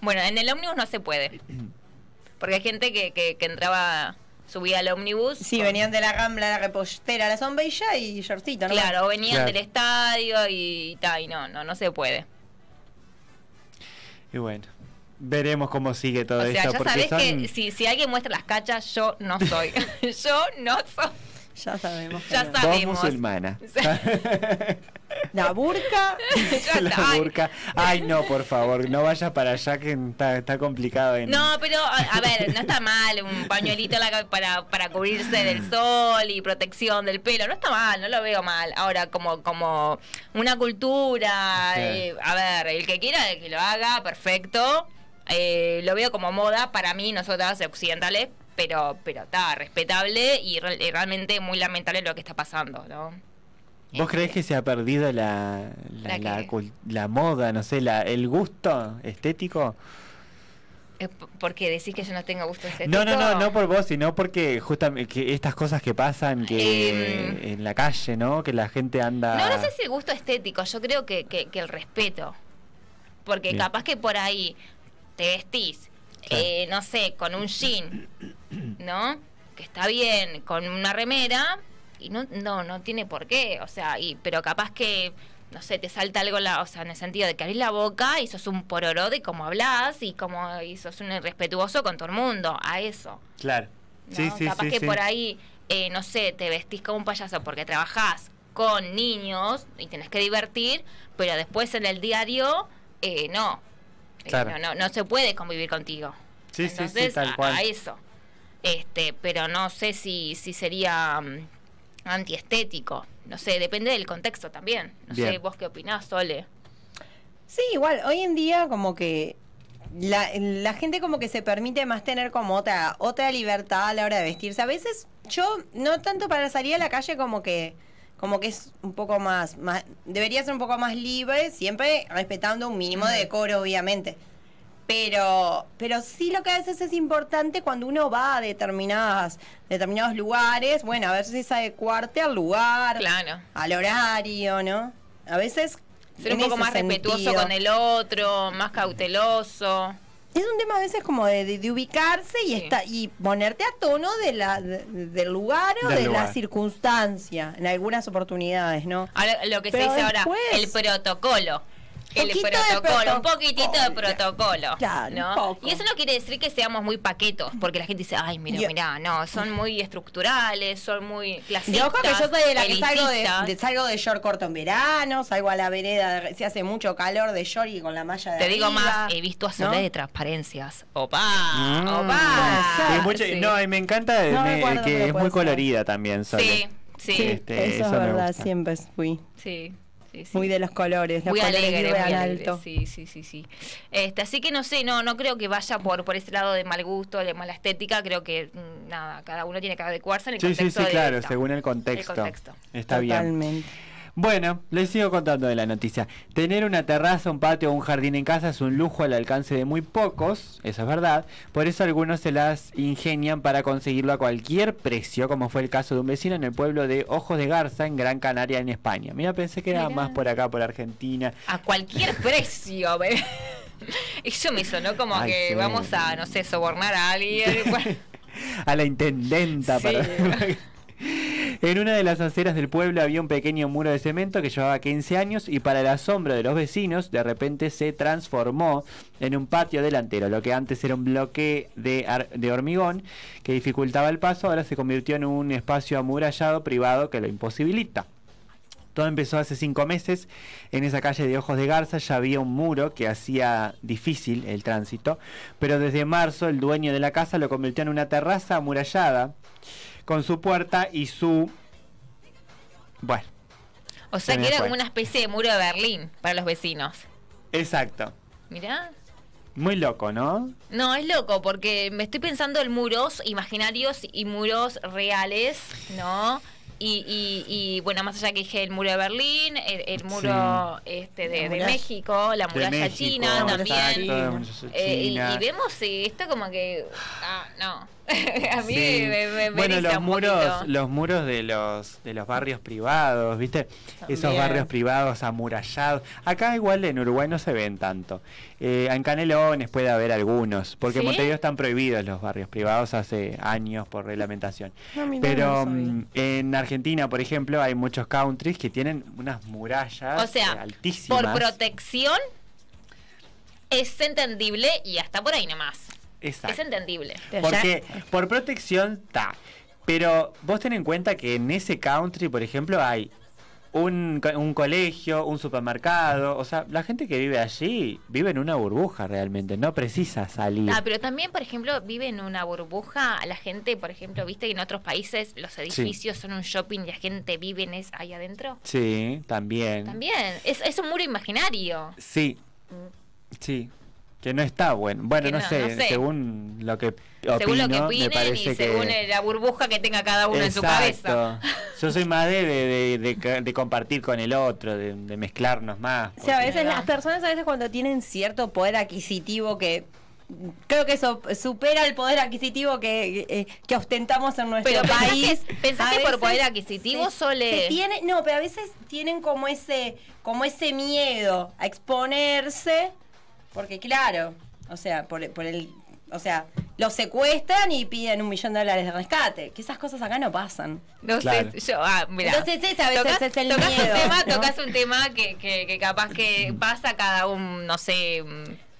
Bueno, en el ómnibus no se puede. Porque hay gente que, que, que entraba, subía al ómnibus.
Sí,
con-
venían de la Rambla, la repostera, la sombrilla y shortcito, ¿no?
Claro, venían
Claro.
del estadio y tal, y no, no, no se puede.
Y bueno, veremos cómo sigue todo
o sea,
esto.
ya
porque
sabés
son...
que si, si alguien muestra las cachas, yo no soy. yo no soy.
Ya sabemos. que
Ya
no.
Vos
sabemos.
musulmana.
La burka.
Ya
La
está. Ay.
burka. Ay, no, por favor, no vayas para allá que está, está complicado. En...
No, pero a, a ver, no está mal un pañuelito para, para cubrirse del sol y protección del pelo, no está mal, no lo veo mal. Ahora, como, como una cultura,
Sí.
eh, a ver, el que quiera que lo haga, perfecto. Eh, lo veo como moda para mí, nosotras occidentales, pero pero está respetable y, re- y realmente muy lamentable lo que está pasando, ¿no?
¿Vos creés que se ha perdido la, la,
¿La
la moda, no sé, la, el gusto estético?
Eh, p- ¿Por qué decís que yo no tengo gusto estético?
No, no, no, no por vos, sino porque justamente que estas cosas que pasan que
Em.
en la calle, ¿no? Que la gente anda...
No, no sé si el gusto estético, yo creo que, que, que el respeto. Porque
Bien.
capaz que por ahí te vestís,
Claro.
eh, no sé, con un jean, ¿no? Que está bien, con una remera, y no, no, no tiene por qué, o sea, y, pero capaz que, no sé, te salta algo, la, o sea, en el sentido de que abrís la boca y sos un pororó de cómo hablas y como y sos un irrespetuoso con todo el mundo, a eso.
Claro.
¿no?
Sí, sí,
Capaz
sí,
que
sí.
por ahí, eh, no sé, te vestís como un payaso porque trabajás con niños y tenés que divertir, pero después en el diario, eh, no. Eh,
Claro.
no, no. No se puede convivir contigo.
Sí, sí, sí,
Entonces,
tal
a-
cual.
A, eso. Este, pero no sé si, si sería mm, antiestético. No sé, depende del contexto también. No sé, vos qué opinás, Sole.
Sí, igual, hoy en día como que la, la gente como que se permite más tener como otra, otra libertad a la hora de vestirse. A veces yo, no tanto para salir a la calle como que como que es un poco más, más debería ser un poco más libre, siempre respetando un mínimo de decoro, obviamente. Pero, pero sí lo que a veces es importante cuando uno va a determinadas, determinados lugares, bueno, a veces es adecuarte al lugar,
Claro.
al horario, ¿no? A veces
Ser un poco más respetuoso con el otro, más cauteloso.
Es un tema a veces como de, de- de ubicarse y
Sí.
esta, y ponerte a tono de la, de- del lugar o
Del
de
lugar.
la circunstancia en algunas oportunidades, ¿no?
Ahora, lo que
Pero
se dice ahora, el protocolo. El
Poquito de
protocolo, un poquitito de
protocolo. Claro,
¿no? Y eso no quiere decir que seamos muy paquetos, porque la gente dice, ay, mira,
Yo-
mira, no, son muy estructurales, son muy
Y
clasistas.
ojo que yo soy de la que salgo de, salgo de short corto en verano, salgo a la vereda, de- se hace mucho calor de short y con la malla de
Te digo más, he visto a
¿no?
De transparencias. ¡Opa!
Mm.
¡Opa!
Sí, mucho-
Sí.
No, y me encanta
No
me-
recuerdo,
que es muy
ser.
colorida también, Sole.
Sí, sí,
Este,
eso,
eso
es verdad, siempre fui
sí. Sí, sí.
muy de los colores, los
muy
colores
alegre, muy alegre.
alto.
Sí, sí, sí, sí. Este, así que no sé, no, no creo que vaya por, por ese lado de mal gusto, de mala estética. Creo que mm, nada, cada uno tiene que adecuarse en el
Sí, sí,
contexto
sí,
de
claro, según el contexto.
El contexto.
Está bien. Bueno, les sigo contando de la noticia. Tener una terraza, un patio o un jardín en casa es un lujo al alcance de muy pocos, eso es verdad. Por eso algunos se las ingenian para conseguirlo a cualquier precio, como fue el caso de un vecino en el pueblo de Ojos de Garza, en Gran Canaria, en España. Mira, pensé que era
Mirá.
más por acá, por Argentina.
A cualquier precio. Eso me sonó como
Ay,
que
sí.
vamos a, no sé, sobornar a alguien.
A la intendenta.
Sí.
para- En una de las aceras del pueblo había un pequeño muro de cemento que llevaba 15 años y para el asombro de los vecinos de repente se transformó en un patio delantero. Lo que antes era un bloque de, de hormigón que dificultaba el paso ahora se convirtió en un espacio amurallado privado que lo imposibilita. Todo empezó hace cinco meses. En esa calle de Ojos de Garza ya había un muro que hacía difícil el tránsito, pero desde marzo el dueño de la casa lo convirtió en una terraza amurallada con su puerta y su... Bueno,
O sea
Se
que era como una especie de muro de Berlín para los vecinos.
exacto.
Mirá.
Muy loco, ¿no?
No, es loco, porque me estoy pensando en muros imaginarios y muros reales, ¿no? Y, y, y, bueno, más allá que dije el muro de Berlín, el, el muro este, de. México, la muralla
México,
china también. Eh, y, y vemos sí, esto como que... Ah, no. A mí
Sí.
me, me, me
bueno, los
un
muros,
poquito.
los muros de los de los barrios privados, ¿viste? Esos barrios privados amurallados. Acá igual en Uruguay no se ven tanto. Eh, en Canelones puede haber algunos, porque en
¿Sí?
Montevideo están prohibidos los barrios privados hace años por reglamentación.
No,
Pero
no
mm, en Argentina, por ejemplo, hay muchos countries que tienen unas murallas
O sea,
altísimas.
por protección es entendible y hasta por ahí nomás.
Exacto.
Es entendible.
Porque por protección está. Pero vos ten en cuenta que en ese country, por ejemplo, hay un, un colegio, un supermercado. O sea, la gente que vive allí vive en una burbuja realmente. No precisa salir.
Ah, pero también, por ejemplo, vive en una burbuja. La gente, por ejemplo, viste que en otros países los edificios son un shopping y la gente vive en es ahí adentro.
Sí, también.
También. Es, es un muro imaginario.
Sí, sí. Que no está bueno. Bueno, no,
no,
sé,
no sé.
según lo que opino,
según lo que
me
opinen
parece
y según
que...
la burbuja que tenga cada uno en su cabeza.
Yo soy más de, de, de- de- de compartir con el otro, de, de mezclarnos más.
O sea, a veces las personas, a veces cuando tienen cierto poder adquisitivo que creo que eso supera el poder adquisitivo que, eh, que ostentamos en nuestro
Pero pensás
país.
que- pensás
a
que por poder adquisitivo
se-
sole-
se tiene, no, pero a veces tienen como ese, como ese miedo a exponerse, porque claro, o sea, por, por el, o sea, los secuestran y piden un millón de dólares de rescate, que esas cosas acá no pasan.
No
Claro.
sé, yo, ah, mira.
Entonces ese a veces
tocas,
es el
tocas
miedo,
un tema,
¿no?
tocas un tema que, que, que capaz que pasa cada un, no sé,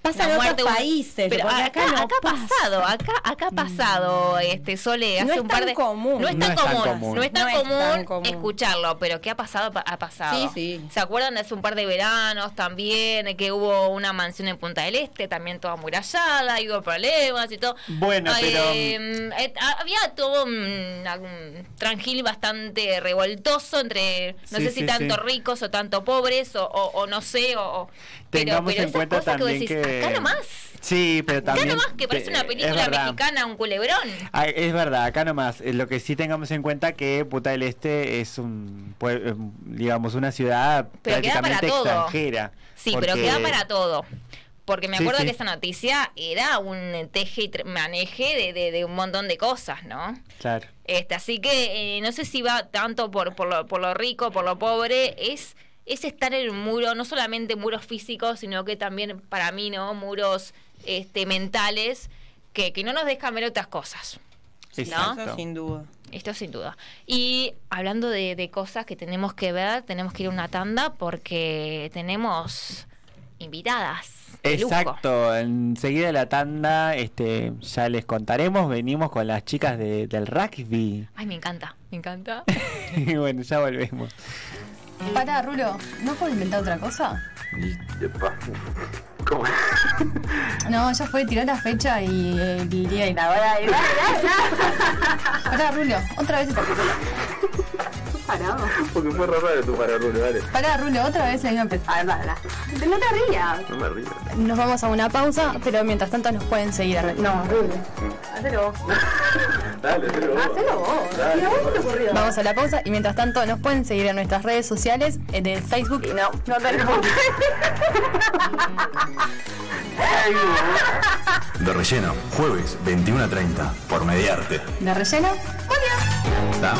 Pasa en otros países,
pero acá,
acá no
acá ha
pasa.
pasado, acá, acá ha pasado, este Sole,
No
hace
es
un par
tan
de
común.
no es
No
tan común,
común.
no es tan
No es
común
tan común.
escucharlo, pero ¿qué ha pasado? Pa- Ha pasado.
Sí, sí.
¿Se acuerdan de hace un par de veranos también de que hubo una mansión en Punta del Este, también toda amurallada, y hubo problemas y todo?
Bueno, pero-
Eh, eh, había todo un, un tranquil bastante revoltoso entre, no
Sí,
sé si
sí,
tanto
sí.
ricos o tanto pobres, o, o- o no sé, o... pero,
Tengamos
pero
en cuenta
cosas que
también
decís,
que...
acá nomás,
Sí, pero
acá
también...
nomás que parece una película mexicana, un culebrón.
Ah, es verdad, acá nomás. eh, Lo que sí tengamos en cuenta que Punta del Este es un, eh, digamos, una ciudad
Pero queda para
prácticamente
todo.
extranjera.
Sí, pero
porque-
queda para todo. Porque me acuerdo
sí.
que esa noticia era un teje y maneje de, de- de un montón de cosas, ¿no?
Claro.
Este, así que eh, no sé si va tanto por, por, lo, por lo rico, por lo pobre, es, es estar en un muro, no solamente muros físicos, sino que también para mí, ¿no? Muros este, mentales que, que no nos dejan ver otras cosas.
Exacto.
Eso sin duda.
Esto sin duda. Y hablando de, de cosas que tenemos que ver, tenemos que ir a una tanda porque tenemos invitadas.
Exacto, enseguida la tanda, este, ya les contaremos, venimos con las chicas de- del rugby.
Ay, me encanta, me encanta.
Y bueno, ya volvemos.
Pará, Rulo, ¿no puedo inventar otra cosa?
¿Cómo?
No, ya fue, tiró la fecha y eh, el día y la hora. y- Pará, Rulo, otra vez.
Porque fue raro tu para Rulo, dale.
Pará, Rulo, otra vez la misma. A ver. No te rías.
No me río.
Nos vamos a una pausa, pero mientras tanto nos pueden seguir. No, Rulo. Hazlo vos.
Dale, hacelo vos.
Hazlo vos.
Dale,
¿Y a vos te ocurrió? Vamos a la pausa y mientras tanto nos pueden seguir en nuestras redes sociales eh, de Facebook y no, no tenemos.
De relleno, jueves 21 a 30, por Mediarte.
¿De relleno?
Da.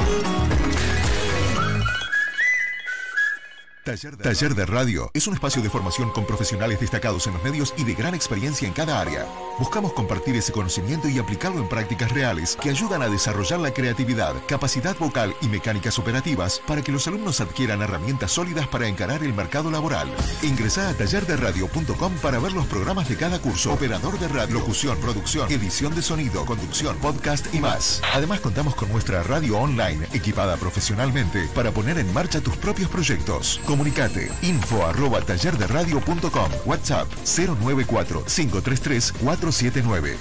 Taller de, Radio es un espacio de formación con profesionales destacados en los medios y de gran experiencia en cada área. Buscamos compartir ese conocimiento y aplicarlo en prácticas reales que ayudan a desarrollar la creatividad, capacidad vocal y mecánicas operativas para que los alumnos adquieran herramientas sólidas para encarar el mercado laboral. Ingresa a tallerderadio.com para ver los programas de cada curso, operador de radio, locución, producción, edición de sonido, conducción, podcast y más. Además contamos con nuestra radio online equipada profesionalmente para poner en marcha tus propios proyectos. Comunicate info arroba tallerderadio.com WhatsApp 094-533-479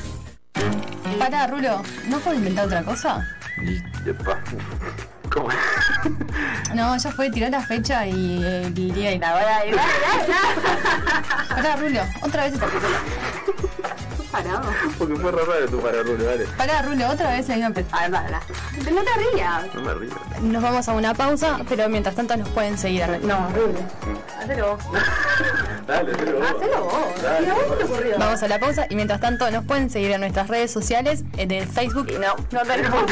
Pará, Rulo, ¿no puedo inventar otra cosa?
¿Cómo?
No, ya fue, tiró la fecha y el día y la hora. y- Pará, Rulo, otra vez.
Parado.
Porque fue raro tu para Rulo, dale.
Pará, Rulo, otra vez la misma
ver, para. No te rías.
No me rías.
Nos vamos a una pausa, pero mientras tanto nos pueden seguir. a- No,
Hacelo vos.
Dale, hacelo vos.
Hacelo vos.
Vamos a la pausa y mientras tanto nos pueden seguir en nuestras redes sociales, en el Facebook.
No, no tenemos.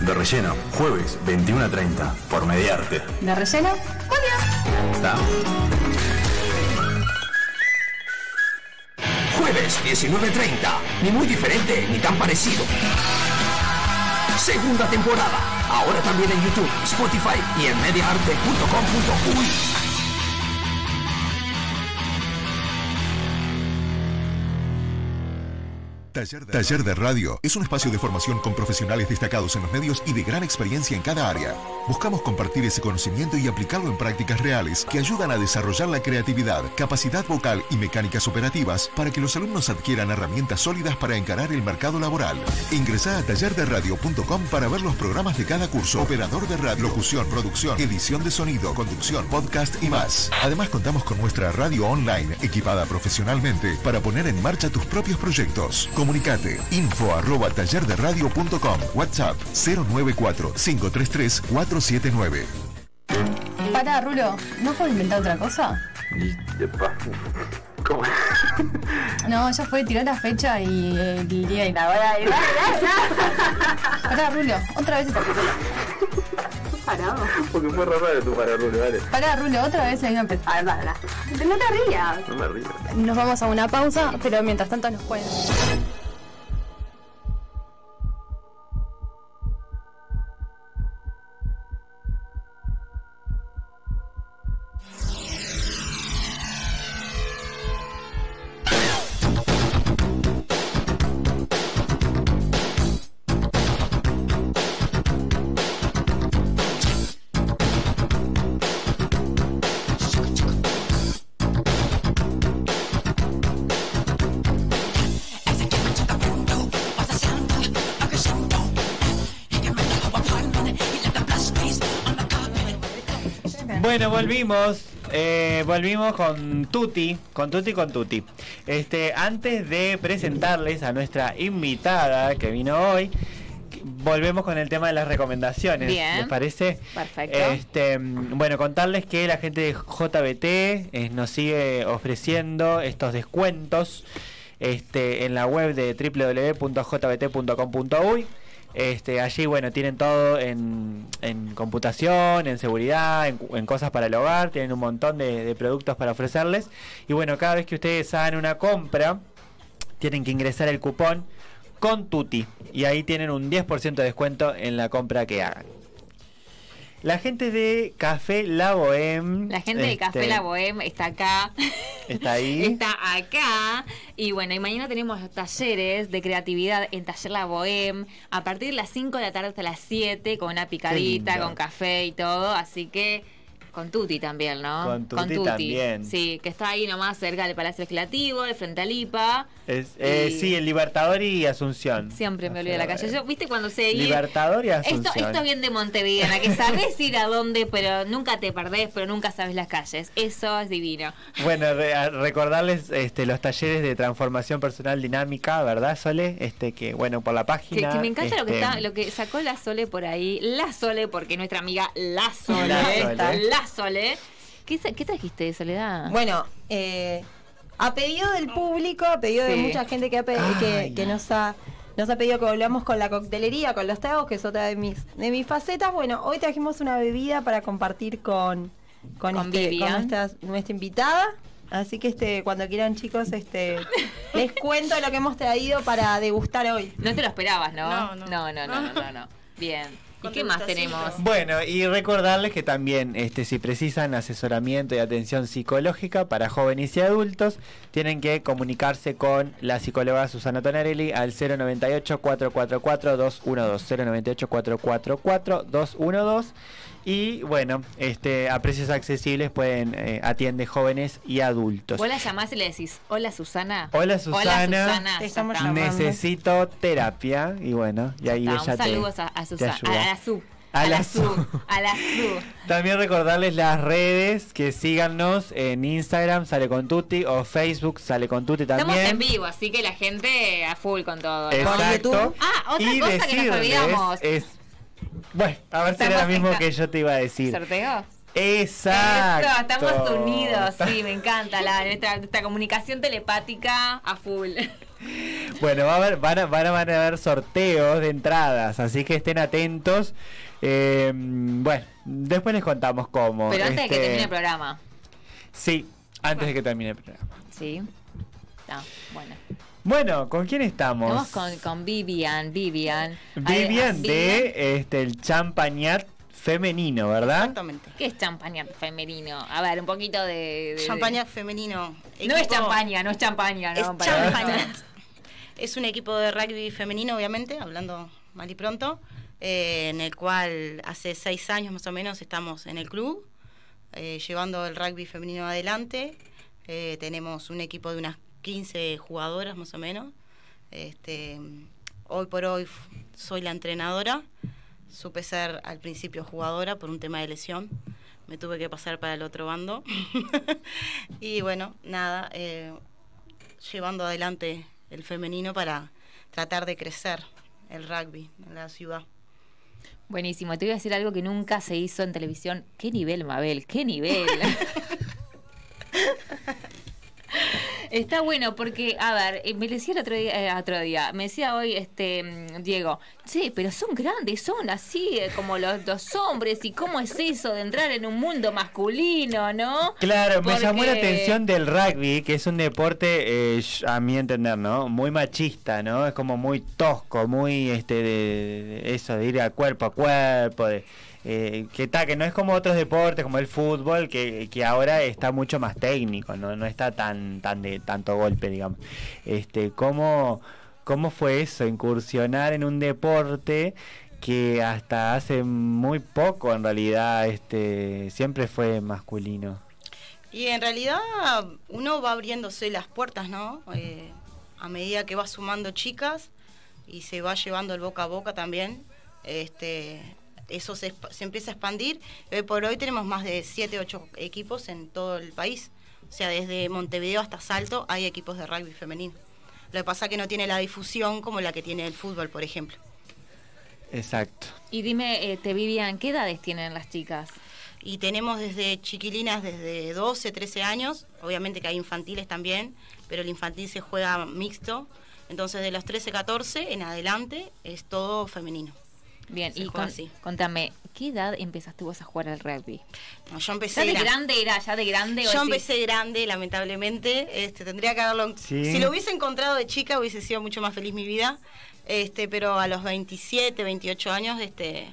De relleno, jueves 21 a 30, por Mediarte.
¿De relleno?
Ta.
Jueves 19.30. Ni muy diferente ni tan parecido. Segunda temporada. Ahora también en YouTube, Spotify y en mediaarte.com.uy.
Taller de, Radio es un espacio de formación con profesionales destacados en los medios y de gran experiencia en cada área. Buscamos compartir ese conocimiento y aplicarlo en prácticas reales que ayudan a desarrollar la creatividad, capacidad vocal y mecánicas operativas para que los alumnos adquieran herramientas sólidas para encarar el mercado laboral. Ingresa a tallerderadio.com para ver los programas de cada curso, operador de radio, locución, producción, edición de sonido, conducción, podcast y más. Además contamos con nuestra radio online equipada profesionalmente para poner en marcha tus propios proyectos. Comunicate info arroba tallerderadio.com WhatsApp 094-533-479
Pará, Rulo, ¿no puedo inventar otra cosa? No, ya fue, tiró la fecha y el día y la hora. y- Pará, Rulo, otra vez.
Parado.
Porque fue raro tu para Rulo, dale.
Pará, Rulo, otra vez la misma pe-
A ver, para. No te rías.
No me rías.
Nos vamos a una pausa, pero mientras tanto nos pueden.
Bueno, volvimos. eh, volvimos con Tuti, con Tuti, con Tuti. Este, antes de presentarles a nuestra invitada que vino hoy, volvemos con el tema de las recomendaciones.
Bien.
¿Les parece?
Perfecto.
Este, bueno, contarles que la gente de JBT eh, nos sigue ofreciendo estos descuentos este, en la web de www.jbt.com.uy. Este, allí, bueno, tienen todo en, computación, en seguridad, en, en cosas para el hogar, tienen un montón de, de productos para ofrecerles. Y bueno, cada vez que ustedes hagan una compra, tienen que ingresar el cupón con Tuti. Y ahí tienen un 10% de descuento en la compra que hagan. La gente de Café La Bohème.
La gente de Café
este,
La Bohème está acá.
Está ahí.
Está acá. Y bueno, y mañana tenemos los talleres de creatividad en Taller La Bohème. A partir de las 5 de la tarde hasta las 7, con una picadita, con café y todo. Así que. Con Tuti también, ¿no?
Con Tuti también.
Sí, que está ahí nomás cerca del Palacio Legislativo, de frente al IPA.
Es- eh,
Y-
Sí, el Libertador y Asunción.
Siempre me olvido de la calle. Yo, ¿viste cuando se
Libertador y Asunción.
Esto, esto bien de Montevideo, que sabes ir a dónde, pero nunca te perdés, pero nunca sabes las calles. Eso es divino.
Bueno, re- recordarles este, los talleres de transformación personal dinámica, ¿verdad, Sole? Este que, bueno, por la página.
que me encanta lo que
este,
está, lo que sacó la Sole por ahí. La Sole, porque nuestra amiga La Sole.
La
La
Sole.
¿Qué, trajiste, Soledad?
Bueno, eh, a pedido del público, a pedido de mucha gente que, ha pe- que, que nos, ha, nos ha pedido que volvamos con la coctelería, con los tragos, que es otra de mis, de mis facetas. Bueno, hoy trajimos una bebida para compartir con, con,
Con
este- con nuestra, nuestra invitada. Así que este, cuando quieran chicos, este, les cuento lo que hemos traído para degustar hoy.
No te lo esperabas, ¿no?
No,
no,
no.
no, no, no, no, no. Bien. ¿Y qué más tenemos?
Bueno, y recordarles que también, este, si precisan asesoramiento y atención psicológica para jóvenes y adultos, tienen que comunicarse con la psicóloga Susana Tonarelli al 098-444-212. 098-444-212. Y bueno, este, a precios accesibles pueden eh, atiende jóvenes y adultos.
Vos la llamás y le decís, hola Susana.
Hola Susana,
Hola Susana.
Te estamos llamando.
necesito terapia y bueno, y ahí
Está,
ella
un
te,
saludo a, a
te
Susana.
ayuda.
A la Su.
A
A
la
la. A la Su.
También recordarles las redes, que síganos en Instagram, sale con Tuti, o Facebook, sale con Tuti también.
Estamos en vivo, así que la gente a full con todo. ¿no?
Exacto.
Ah, otra
y
cosa que nos olvidamos.
es... Bueno, a ver si era lo mismo que yo te iba a decir.
¿Sorteo?
Exacto.
Eso, estamos unidos, sí, me encanta. La, nuestra, nuestra comunicación telepática a full.
Bueno, va a haber, van, a, van a van a haber sorteos de entradas, así que estén atentos. Eh, bueno, después les contamos cómo.
Pero antes de que
este,
termine el programa.
Sí, antes de que termine el programa.
Sí. Ah, bueno.
Bueno, ¿con quién estamos?
Estamos con, con Vivian, Vivian.
Vivian de este, el champagnat femenino, ¿verdad?
Exactamente.
¿Qué es champaña femenino? A ver, un poquito de... de-
Champaña femenino.
No es champaña, no es champaña, ¿no?
Es champaña. Es un equipo de rugby femenino, obviamente, hablando mal y pronto, eh, en el cual hace seis años más o menos estamos en el club, eh, llevando el rugby femenino adelante. Eh, tenemos un equipo de unas 15 jugadoras más o menos. Este, hoy por hoy soy la entrenadora. Supe ser al principio jugadora por un tema de lesión. Me tuve que pasar para el otro bando. y bueno, nada, eh, llevando adelante el femenino para tratar de crecer el rugby en la ciudad.
Buenísimo, te voy a decir algo que nunca se hizo en televisión. ¿Qué nivel, Mabel? ¿Qué nivel? Está bueno porque, a ver, eh, me decía el otro día, eh, otro día, me decía hoy este mm, Diego, sí, pero son grandes, son así eh, como los, los hombres, y cómo es eso de entrar en un mundo masculino, ¿no?
Claro, me llamó la atención del rugby, que es un deporte, eh, a mi entender, ¿no? Muy machista, ¿no? Es como muy tosco, muy, este, de, de eso, de ir a cuerpo a cuerpo, de, eh, que ta, que no es como otros deportes, como el fútbol, que, que ahora está mucho más técnico, ¿no? No está tan, tan de tanto golpe, digamos. Este, ¿cómo, cómo fue eso, incursionar en un deporte que hasta hace muy poco, en realidad, este, siempre fue masculino?
Y en realidad uno va abriéndose las puertas, ¿no? Eh, a medida que va sumando chicas y se va llevando el boca a boca también, este, eso se, empieza a expandir. Hoy por hoy tenemos más de 7, 8 equipos en todo el país. O sea, desde Montevideo hasta Salto hay equipos de rugby femenino. Lo que pasa es que no tiene la difusión como la que tiene el fútbol, por ejemplo.
Exacto.
Y dime, eh, te Vivian, ¿qué edades tienen las chicas?
Y tenemos desde chiquilinas desde 12, 13 años, obviamente que hay infantiles también, pero el infantil se juega mixto. Entonces de los 13, 14 en adelante es todo femenino.
Bien,
Se
y con-
así.
contame, ¿qué edad empezaste vos a jugar al rugby?
No, yo empecé
¿Ya de
gra-
grande era? ¿Ya de grande? o
Yo empecé grande, lamentablemente. Este, tendría que haberlo.
Sí.
Si lo hubiese encontrado de chica, hubiese sido mucho más feliz mi vida. Este, pero a los 27, 28 años, este,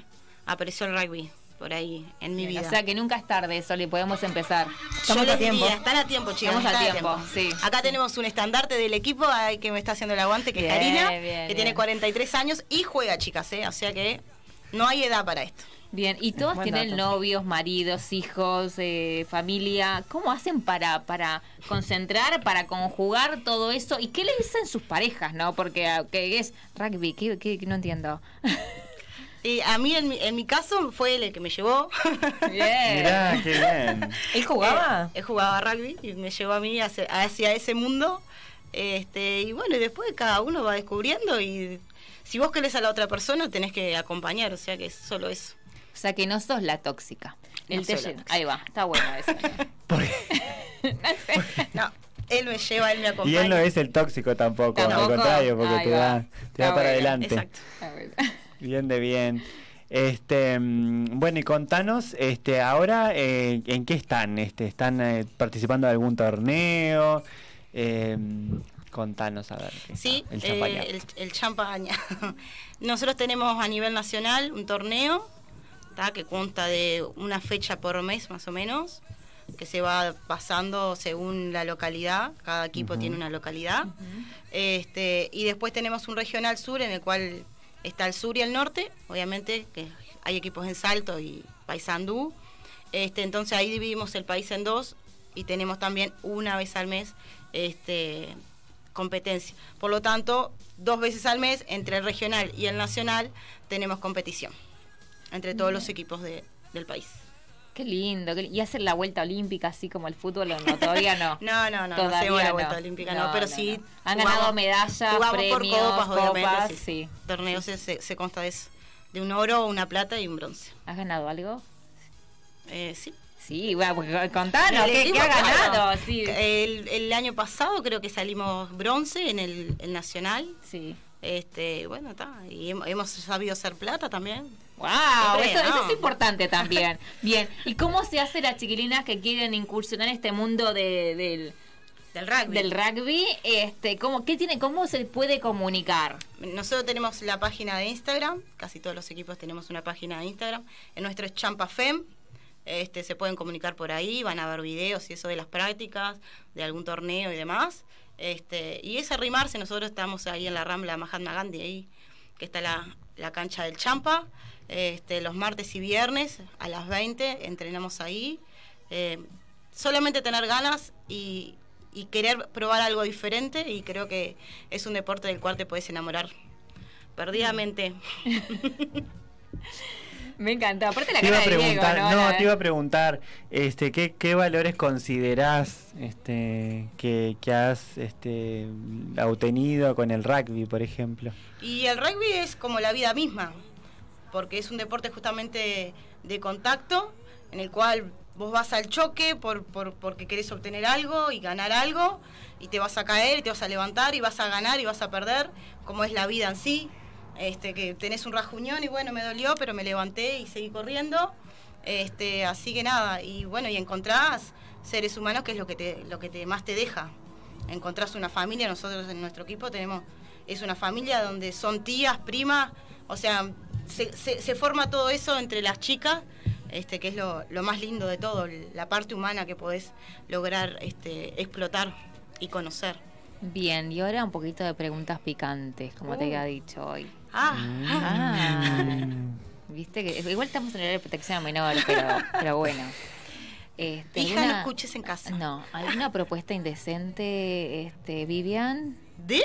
apareció el rugby por ahí en mi
Bien,
vida.
O sea que nunca es tarde, Soli, podemos empezar.
Yo les diría, están a tiempo, chicas.
Estamos a tiempo, sí.
Acá tenemos un estandarte del equipo ay, que me está haciendo el aguante, que
Bien,
es Karina,
bien,
que
bien.
tiene 43 años y juega, chicas, ¿eh? O sea que no hay edad para esto.
Bien, y todas
Buen
tienen
dato.
novios, maridos, hijos, eh, familia. ¿Cómo hacen para, para concentrar, para conjugar todo eso? ¿Y qué le dicen sus parejas, no? Porque ah, que es rugby, ¿qué, qué- no entiendo.
Y a mí, en mi, en mi caso, fue él el que me llevó.
Bien.
Mirá, qué bien.
¿Él jugaba?
Eh, él jugaba rugby y me llevó a mí hacia, hacia ese mundo. Este, y bueno, y después cada uno va descubriendo y si vos querés a la otra persona, tenés que acompañar, o sea que es solo eso.
O sea que no sos la tóxica.
No
El te llena. Ahí va, está bueno eso.
No, Él me lleva, él me acompaña.
Y él no es el tóxico tampoco, al
Tampoco.
contrario, porque
Ahí
te
va.
da, te da para
bueno,
adelante.
exacto.
Bien de bien. Este, mm, bueno, y contanos, este, ahora, eh, ¿en qué están? Este, ¿Están eh, participando de algún torneo? Eh, contanos, a ver. qué
Sí,
está, el
eh,
champaña.
el, el champaña. Nosotros tenemos a nivel nacional un torneo ¿tá? que consta de una fecha por mes más o menos, que se va pasando según la localidad, cada equipo tiene una localidad. este, y después tenemos un regional sur en el cual está el sur y el norte, obviamente, que hay equipos en Salto y Paysandú. Este, entonces ahí dividimos el país en dos y tenemos también una vez al mes este, competencia. Por lo tanto, dos veces al mes entre el regional y el nacional tenemos competición entre todos los equipos de- del país.
Qué lindo. qué li- ¿Y hacer la vuelta olímpica así como el fútbol? No, todavía no.
No, no, no, no
Todavía
hacemos la
no.
vuelta olímpica, no, pero sí.
Han
jugamos-
ganado medallas, premios,
por copas, obviamente.
copas,
sí.
sí.
Torneos se, se- se consta de eso. De un oro, una plata y un bronce.
¿Has ganado algo?
Eh, sí.
Sí, bueno, pues contanos, ¿qué, ha ganado? Sí.
El, el año pasado creo que salimos bronce en el, el nacional.
Sí.
Este, bueno, está. Y hem- hemos sabido hacer plata también.
¡Wow!
Siempre,
Eso, es importante también. Bien. ¿Y cómo se hace las chiquilinas que quieren incursionar en este mundo de- del,
del rugby?
Del rugby, este, ¿cómo, qué tiene, ¿cómo se puede comunicar?
Nosotros tenemos la página de Instagram, casi todos los equipos tenemos una página de Instagram. En nuestro es ChampaFem. Este, se pueden comunicar por ahí, van a ver videos y eso de las prácticas, de algún torneo y demás. Este, y es arrimarse, nosotros estamos ahí en la Rambla Mahatma Gandhi, ahí que está la, la cancha del Champa. Este, los martes y viernes a las 20 entrenamos ahí. Eh, solamente tener ganas y, y querer probar algo diferente y creo que es un deporte del cual te puedes enamorar perdidamente.
Me encantó. Aparte la
Te iba
cara
a
de Diego,
preguntar,
¿no?
te iba a preguntar, este, ¿qué, qué valores considerás este, que, que has este, obtenido con el rugby, por ejemplo?
Y el rugby es como la vida misma, porque es un deporte justamente de contacto, en el cual vos vas al choque por, por- porque querés obtener algo y ganar algo, y te vas a caer, y te vas a levantar, y vas a ganar, y vas a perder, como es la vida en sí. Este, que tenés un rajuñón y bueno, me dolió, pero me levanté y seguí corriendo. Este, así que nada, y bueno, y encontrás seres humanos que es lo que te, lo que te más te deja. Encontrás una familia, nosotros en nuestro equipo tenemos, es una familia donde son tías, primas, o sea, se, se- se forma todo eso entre las chicas, este, que es lo, lo más lindo de todo, la parte humana que podés lograr este, explotar y conocer.
Bien, y ahora un poquito de preguntas picantes, como te
Uh.
había dicho hoy.
Ah,
Ah. Viste que igual estamos en el de protección a menores, pero, pero bueno. Este,
Hija, no
¿alguna-
escuches en casa.
No, ¿alguna propuesta indecente, este, Vivian?
¿De?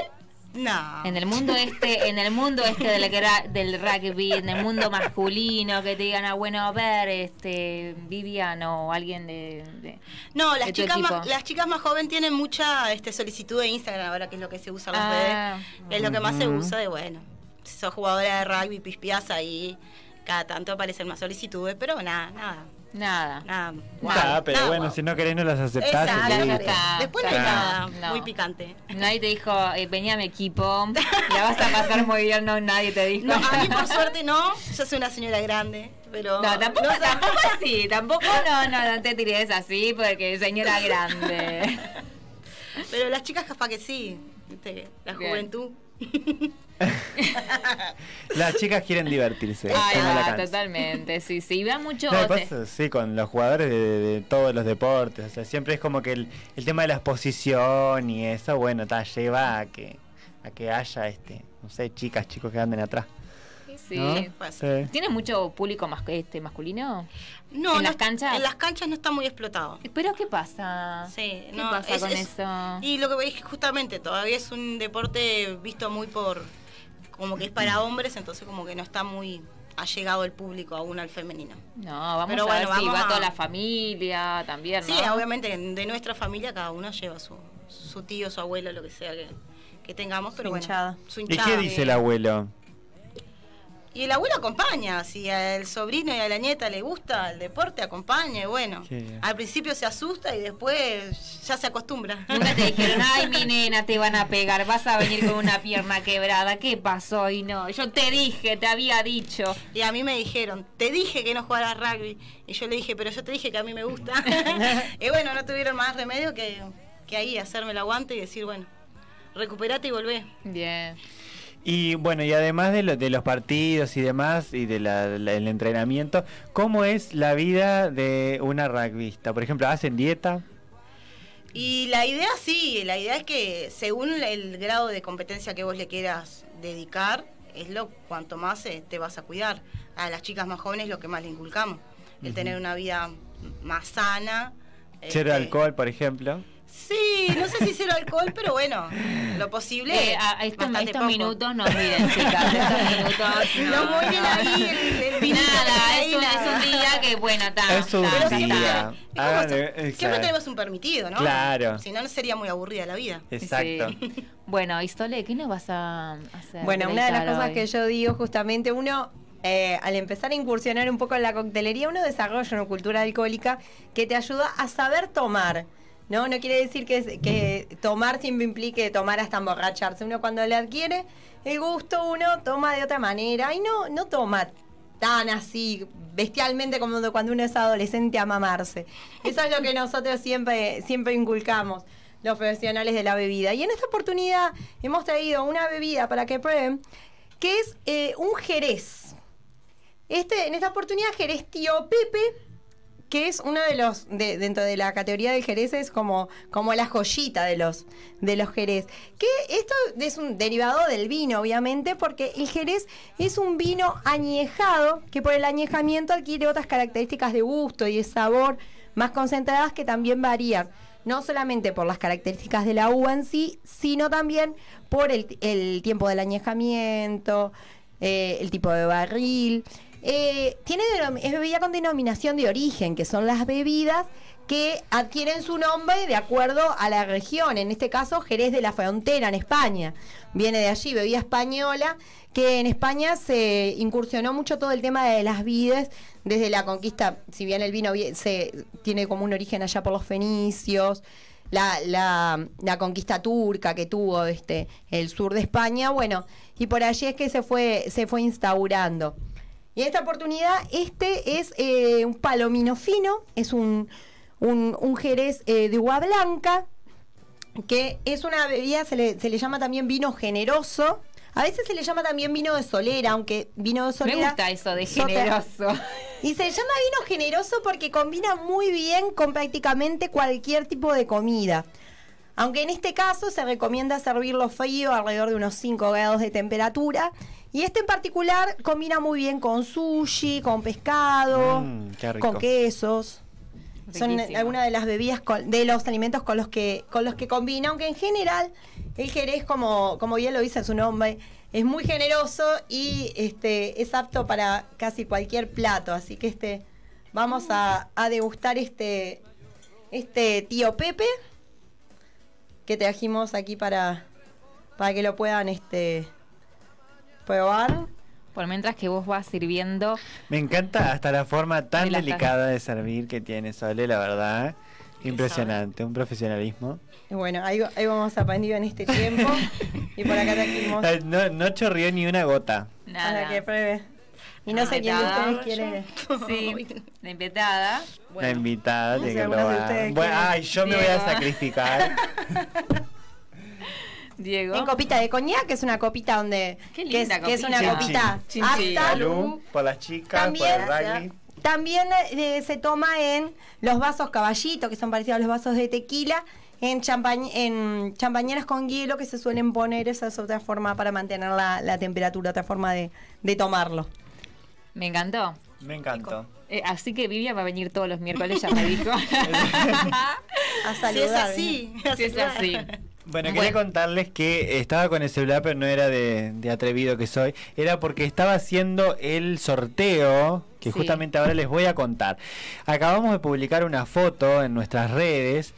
No.
En el mundo este, en el mundo este del, del rugby, en el mundo masculino, que te digan, ah, bueno, a ver, este, Vivian o alguien de, de-
No, las chicas, más, las chicas más jóvenes tienen mucha este, solicitud de Instagram ahora, que es lo que se usa en las
Ah.
redes. Es lo que más se usa de, bueno, sos jugadora de rugby, pispiás ahí, cada tanto aparecen más solicitudes, pero nada, nada.
Nada.
Nada.
Ah, pero
nada,
bueno, si no querés no las aceptás.
Exacto,
está.
Después no hay
Claro.
nada
No.
muy picante.
Nadie te dijo, eh, venía a mi equipo, la vas a pasar muy bien, no, nadie te dijo.
No, a mí por suerte no, yo soy una señora grande, pero...
No, tampoco,
no sé.
tampoco así, tampoco no, no, no te tires así porque señora grande.
Pero las chicas capaz que sí, la
Bien.
Las chicas quieren divertirse.
Ay,
canso.
totalmente, sí, sí, va mucho.
No, pasa, sí, con los jugadores de, de todos los deportes. O sea, siempre es como que el, el tema de la exposición y eso, bueno, ta, lleva a que, a que haya, este, no sé, chicas, chicos que anden atrás.
Sí.
¿no?
Pues,
Sí.
¿Tiene mucho público mas- este, masculino?
No,
¿En
no
las canchas?
En las canchas no está muy explotado.
¿Pero qué pasa?
Sí,
¿Qué
no,
pasa
es-
con
es-
eso?
Y lo que veis que justamente todavía es un deporte visto muy por como que es para hombres, entonces como que no está muy allegado el público aún al femenino.
No, vamos
Pero
a
bueno,
ver si
vamos
va
a-
toda la familia también,
Sí, obviamente de nuestra familia cada uno lleva su, su tío, su abuelo, lo que sea que, que tengamos, pero bueno,
hinchada.
su
¿Y qué dice el abuelo?
Y el abuelo acompaña, si al sobrino y a la nieta le gusta el deporte, acompaña y bueno. Al principio se asusta y después ya se acostumbra.
Nunca te dijeron, ay, mi nena, te van a pegar, vas a venir con una pierna quebrada. ¿Qué pasó? Y no, yo te dije, te había dicho.
Y a mí me dijeron, te dije que no jugaras rugby. Y yo le dije, pero yo te dije que a mí me gusta. y bueno, no tuvieron más remedio que, que ahí hacerme el aguante y decir, bueno, recuperate y volvé.
Bien.
Y bueno, y además de, lo- de los partidos y demás, y del entrenamiento, ¿cómo es la vida de una rugbyista? Por ejemplo, ¿hacen dieta?
Y la idea sí, la idea es que según el grado de competencia que vos le quieras dedicar, es lo cuanto más eh, te vas a cuidar. A las chicas más jóvenes lo que más le inculcamos, el tener una vida más sana.
Cero
este,
alcohol, por ejemplo.
Sí, no sé si cero alcohol, pero bueno, lo posible.
Eh, a- a estos,
bastante
estos
poco.
minutos no miren, chicas. Estos minutos.
No, muy bien ahí el, el
Nada, es un, es día que, bueno, está.
Es un día.
está.
Hagan-
Siempre
exacto.
tenemos un permitido, ¿no?
Claro.
Si no, no sería muy aburrida la vida.
Exacto.
Sí. Bueno, y Sole, ¿qué nos vas a hacer?
Bueno, una de las cosas
hoy?
que yo digo justamente, uno, eh, al empezar a incursionar un poco en la coctelería, uno desarrolla una cultura alcohólica que te ayuda a saber tomar. ¿No? No quiere decir que, que tomar siempre implique tomar hasta emborracharse. Uno cuando le adquiere el gusto, uno toma de otra manera y no, no toma tan así bestialmente como cuando uno es adolescente a mamarse. Eso es lo que nosotros siempre, siempre inculcamos, los profesionales de la bebida. Y en esta oportunidad hemos traído una bebida para que prueben, que es eh, un jerez. Este, en esta oportunidad, Jerez Tío Pepe, que es uno de los, de- dentro de la categoría del Jerez, es como, como la joyita de los, de los Jerez. Que esto es un derivado del vino, obviamente, porque el Jerez es un vino añejado, que por el añejamiento adquiere otras características de gusto y de sabor más concentradas que también varían. No solamente por las características de la uva en sí, sino también por el, el tiempo del añejamiento, eh, el tipo de barril. Eh, tiene es bebida con denominación de origen, que son las bebidas que adquieren su nombre de acuerdo a la región. En este caso, Jerez de la Frontera, en España. Viene de allí, bebida española, que en España se incursionó mucho todo el tema de las vides desde la conquista, si bien el vino se tiene como un origen allá por los fenicios, la, la- la conquista turca que tuvo este, el sur de España, bueno, y por allí es que se fue, se fue instaurando. Y en esta oportunidad, este es eh, un palomino fino, es un, un, un jerez eh, de uva blanca, que es una bebida, se le, se le llama también vino generoso. A veces se le llama también vino de solera, aunque vino de solera.
Me gusta eso de generoso.
Y se llama vino generoso porque combina muy bien con prácticamente cualquier tipo de comida. Aunque en este caso se recomienda servirlo frío alrededor de unos 5 grados de temperatura. Y este en particular combina muy bien con sushi, con pescado,
Mm,
con quesos. Son algunas de las bebidas, con- de los alimentos con los que con los que combina, aunque en general el jerez, como, como bien lo dice su nombre, es muy generoso y este es apto para casi cualquier plato. Así que este vamos a, a degustar este, este tío Pepe que trajimos aquí para, para que lo puedan este, probar.
Por mientras que vos vas sirviendo.
Me encanta hasta la forma tan
De la
delicada de servir que tiene Sole, la verdad. Impresionante, un profesionalismo.
Y bueno, ahí, ahí vamos aprendido en este tiempo. y por acá trajimos
No, no chorrió ni una gota.
para que pruebe. Y no sé quién de ustedes quiere.
Sí, la invitada.
la invitada
no sé, de
Bueno, ay, yo me voy a
Diego.
sacrificar.
Diego.
En copita de coñac, que es una copita donde.
Qué
que es,
linda
que es una
copita.
copita
Chin, chin.
apta.
Salud por las chicas,
También,
por el rugby.
también eh, se toma en los vasos caballito, que son parecidos a los vasos de tequila, en, champañ- en champañeras con hielo que se suelen poner. Esa es otra forma para mantener la, la temperatura, otra forma de, de tomarlo.
Me encantó.
Me encantó.
Eh, así que Vivian va a venir todos los miércoles, ya me dijo.
A
Si es
saludar.
así,
Si es así.
Bueno,
Bueno.
quería contarles que estaba con el celular, pero no era de, de atrevido que soy. Era porque estaba haciendo el sorteo, que
Sí.
justamente ahora les voy a contar. Acabamos de publicar una foto en nuestras redes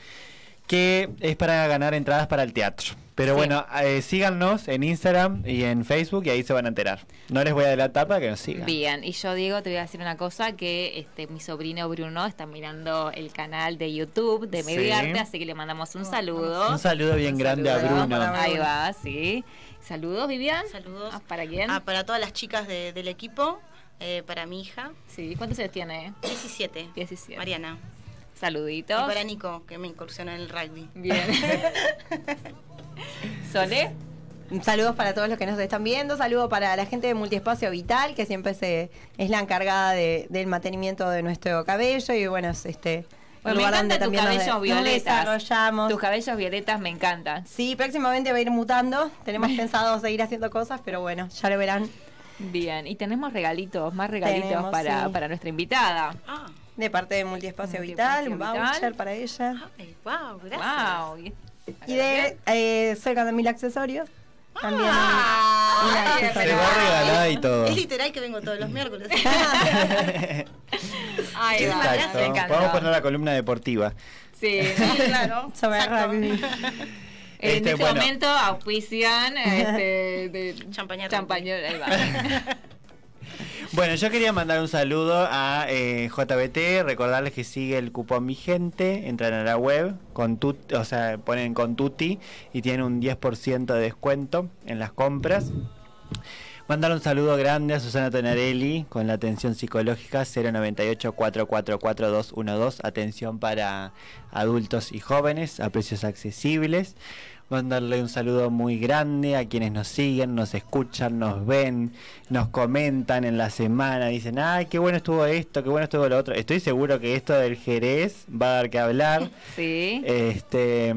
que es para ganar entradas para el teatro. Pero
Sí.
bueno, eh, síganos en Instagram y en Facebook y ahí se van a enterar. No les voy a adelantar para que nos sigan.
Bien, y yo digo, te voy a decir una cosa, que este mi sobrino Bruno está mirando el canal de YouTube de
Sí.
Mediarte, así que le mandamos un saludo.
Un saludo bien grande a Bruno.
Ahí va, sí. Saludos, Vivian.
Saludos.
Ah, ¿Para quién?
Ah, para todas las chicas de- del equipo, eh, para mi hija,
Sí, ¿cuántos años tiene?
17,
17.
Mariana.
Saluditos.
Y para Nico, que me incursiona en el rugby.
Bien. Sole.
Saludos para todos los que nos están viendo, saludos para la gente de Multiespacio Vital, que siempre se, es la encargada de- del mantenimiento de nuestro cabello y bueno, es este
Bueno, me encantan tus cabellos violetas.
desarrollamos.
Tus cabellos violetas me encantan.
Sí, próximamente va a ir mutando, tenemos pensado seguir haciendo cosas, pero bueno, ya lo verán
Bien, y tenemos regalitos, más regalitos
Tenemos,
para,
sí.
para nuestra invitada.
Ah,
de parte de Multiespacio
Multiespacio
Vital, un
Vital.
voucher para ella.
ay, wow, gracias.
Wow. y-
de eh, cerca de mil accesorios. También
Ah,
un- un
bien,
accesorio.
Se va regalada y todo.
Es literal que vengo todos los miércoles.
Ahí va,
Exacto.
me encantó.
Vamos a poner la columna deportiva.
Sí,
Sí, claro.
Sobre.
En
Este,
este
bueno.
momento auspician este, de
Champaña
champaña. Ahí va.
Bueno, yo quería mandar un saludo a eh, JBT, recordarles que sigue el cupón vigente, entran a la web, con tut, o sea, ponen con Tuti y tienen un 10% de descuento en las compras. Mandar un saludo grande a Susana Tonarelli con la atención psicológica 098-444-212, atención para adultos y jóvenes a precios accesibles. Mandarle un saludo muy grande a quienes nos siguen, nos escuchan, nos ven, nos comentan en la semana, dicen, ay, qué bueno estuvo esto, qué bueno estuvo lo otro. Estoy seguro que esto del Jerez va a dar que hablar.
Sí.
Este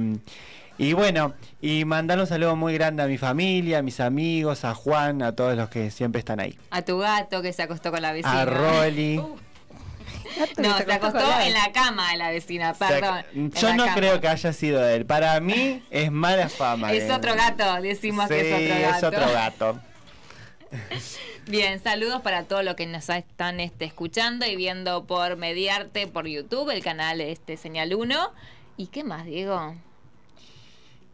y bueno, y mandar un saludo muy grande a mi familia, a mis amigos, a Juan, a todos los que siempre están ahí.
A tu gato que se acostó con la vecina.
A Rolly.
No, se acostó en la cama de la vecina, perdón.
yo no
cama.
creo que haya sido él. Para mí es mala fama.
Es otro gato, decimos que es otro gato.
es otro gato.
Bien, saludos para todos los que nos están este, escuchando y viendo por Mediarte por YouTube, el canal este Señal 1. ¿Y qué más, Diego?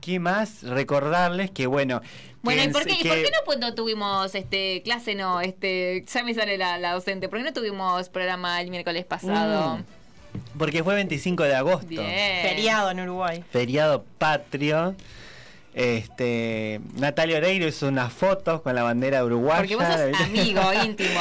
¿Qué más? Recordarles que, bueno.
Bueno,
que
¿y por qué, y
que-
por qué no, pues, no tuvimos este clase? No, este ya me sale la, la docente. ¿Por qué no tuvimos programa el miércoles pasado?
Mm, Porque fue 25 de agosto.
Bien.
Feriado en Uruguay.
Feriado patrio. Este, Natalia Oreiro hizo unas fotos con la bandera uruguaya.
Porque vos sos amigo íntimo.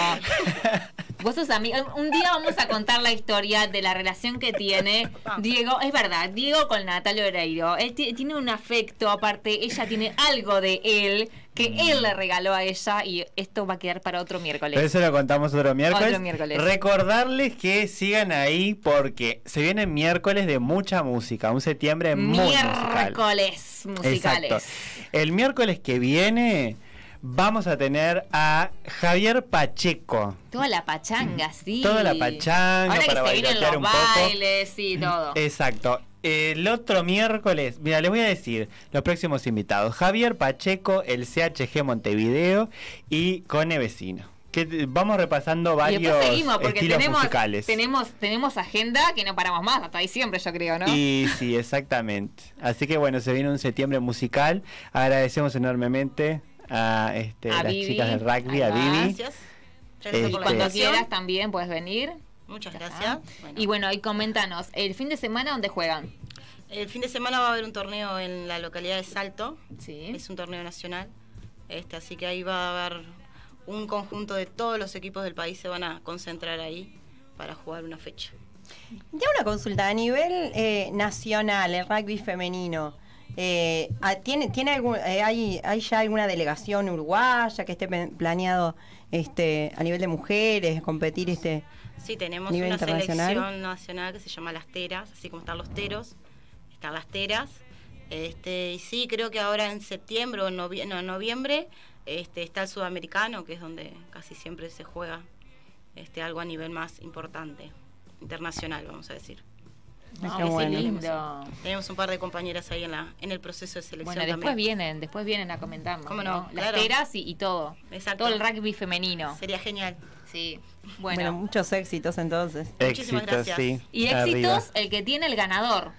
Vos sos. Un día vamos a contar la historia de la relación que tiene Diego. Es verdad, Diego con Natalia Oreiro. Él ti- tiene un afecto, aparte, ella tiene algo de él que él le regaló a ella y esto va a quedar para otro miércoles.
Pero eso lo contamos otro miércoles.
Otro miércoles.
Recordarles que sigan ahí porque se vienen miércoles de mucha música. Un septiembre muy musical.
Miércoles musicales.
Exacto. El miércoles que viene vamos a tener a Javier Pacheco.
Toda la pachanga, sí.
Toda la pachanga
Ahora
para
que se vienen los
un poco.
bailes y todo.
Exacto. El otro miércoles, mira, les voy a decir los próximos invitados. Javier Pacheco, el CHG Montevideo y Cone Vecino. Que vamos repasando
Y
varios
después seguimos porque
estilos
tenemos,
musicales.
tenemos tenemos agenda que no paramos más hasta diciembre, yo creo, ¿no?
Y sí, exactamente. Así que bueno, se viene un septiembre musical. Agradecemos enormemente a, este,
A
las
Vivi.
chicas del rugby, a. Vivi.
Gracias. Gracias
Este-
Cuando quieras también puedes venir.
Muchas gracias. Bueno.
Y bueno, y coméntanos, el fin de semana dónde juegan.
El fin de semana va a haber un torneo en la localidad de Salto.
Sí.
Es un torneo nacional. Este, así que ahí va a haber un conjunto de todos los equipos del país se van a concentrar ahí para jugar una fecha.
Ya una consulta, a nivel eh, nacional, el rugby femenino, eh, ah, ¿tiene, tiene algún, eh, hay, ¿hay ya alguna delegación uruguaya que esté planeado este, a nivel de mujeres, competir este?
Sí, tenemos
Nivel
una selección nacional que se llama Las Teras, así como están los teros, están las teras. Este, y sí, creo que ahora en septiembre o en novie- no, en noviembre este, está el sudamericano, que es donde casi siempre se juega este, algo a nivel más importante, internacional, vamos a decir.
Ah,
qué bueno.
lindo.
Tenemos un par de compañeras ahí en, la, en el proceso de selección
Bueno, después
también.
vienen, después vienen a comentarnos.
¿Cómo no?
Las
Claro.
teras y, y todo.
Exacto.
Todo el rugby femenino.
Sería genial.
Sí.
Bueno,
Bueno.
muchos éxitos entonces.
Muchísimas
Éxitos,
gracias.
sí.
y
Arriba.
éxitos el que tiene el ganador.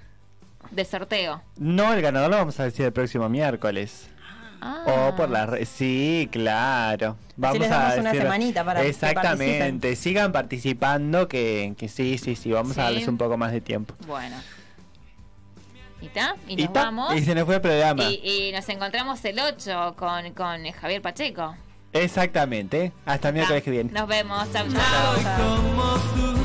del sorteo.
No, el ganador lo vamos a decir el próximo miércoles.
Ah.
O por la red. Sí, claro. Vamos
les damos
a
una
decir-
semanita para que
Exactamente. Sigan participando, que, que sí, sí, sí. Vamos
Sí.
a darles un poco más de tiempo.
Bueno. ¿Y ta? Y
Y
nos
ta,
vamos.
y se nos fue el programa.
Y, y nos encontramos el 8 con, con Javier Pacheco.
Exactamente. Hasta el miércoles que viene.
Nos vemos. Chau, chau.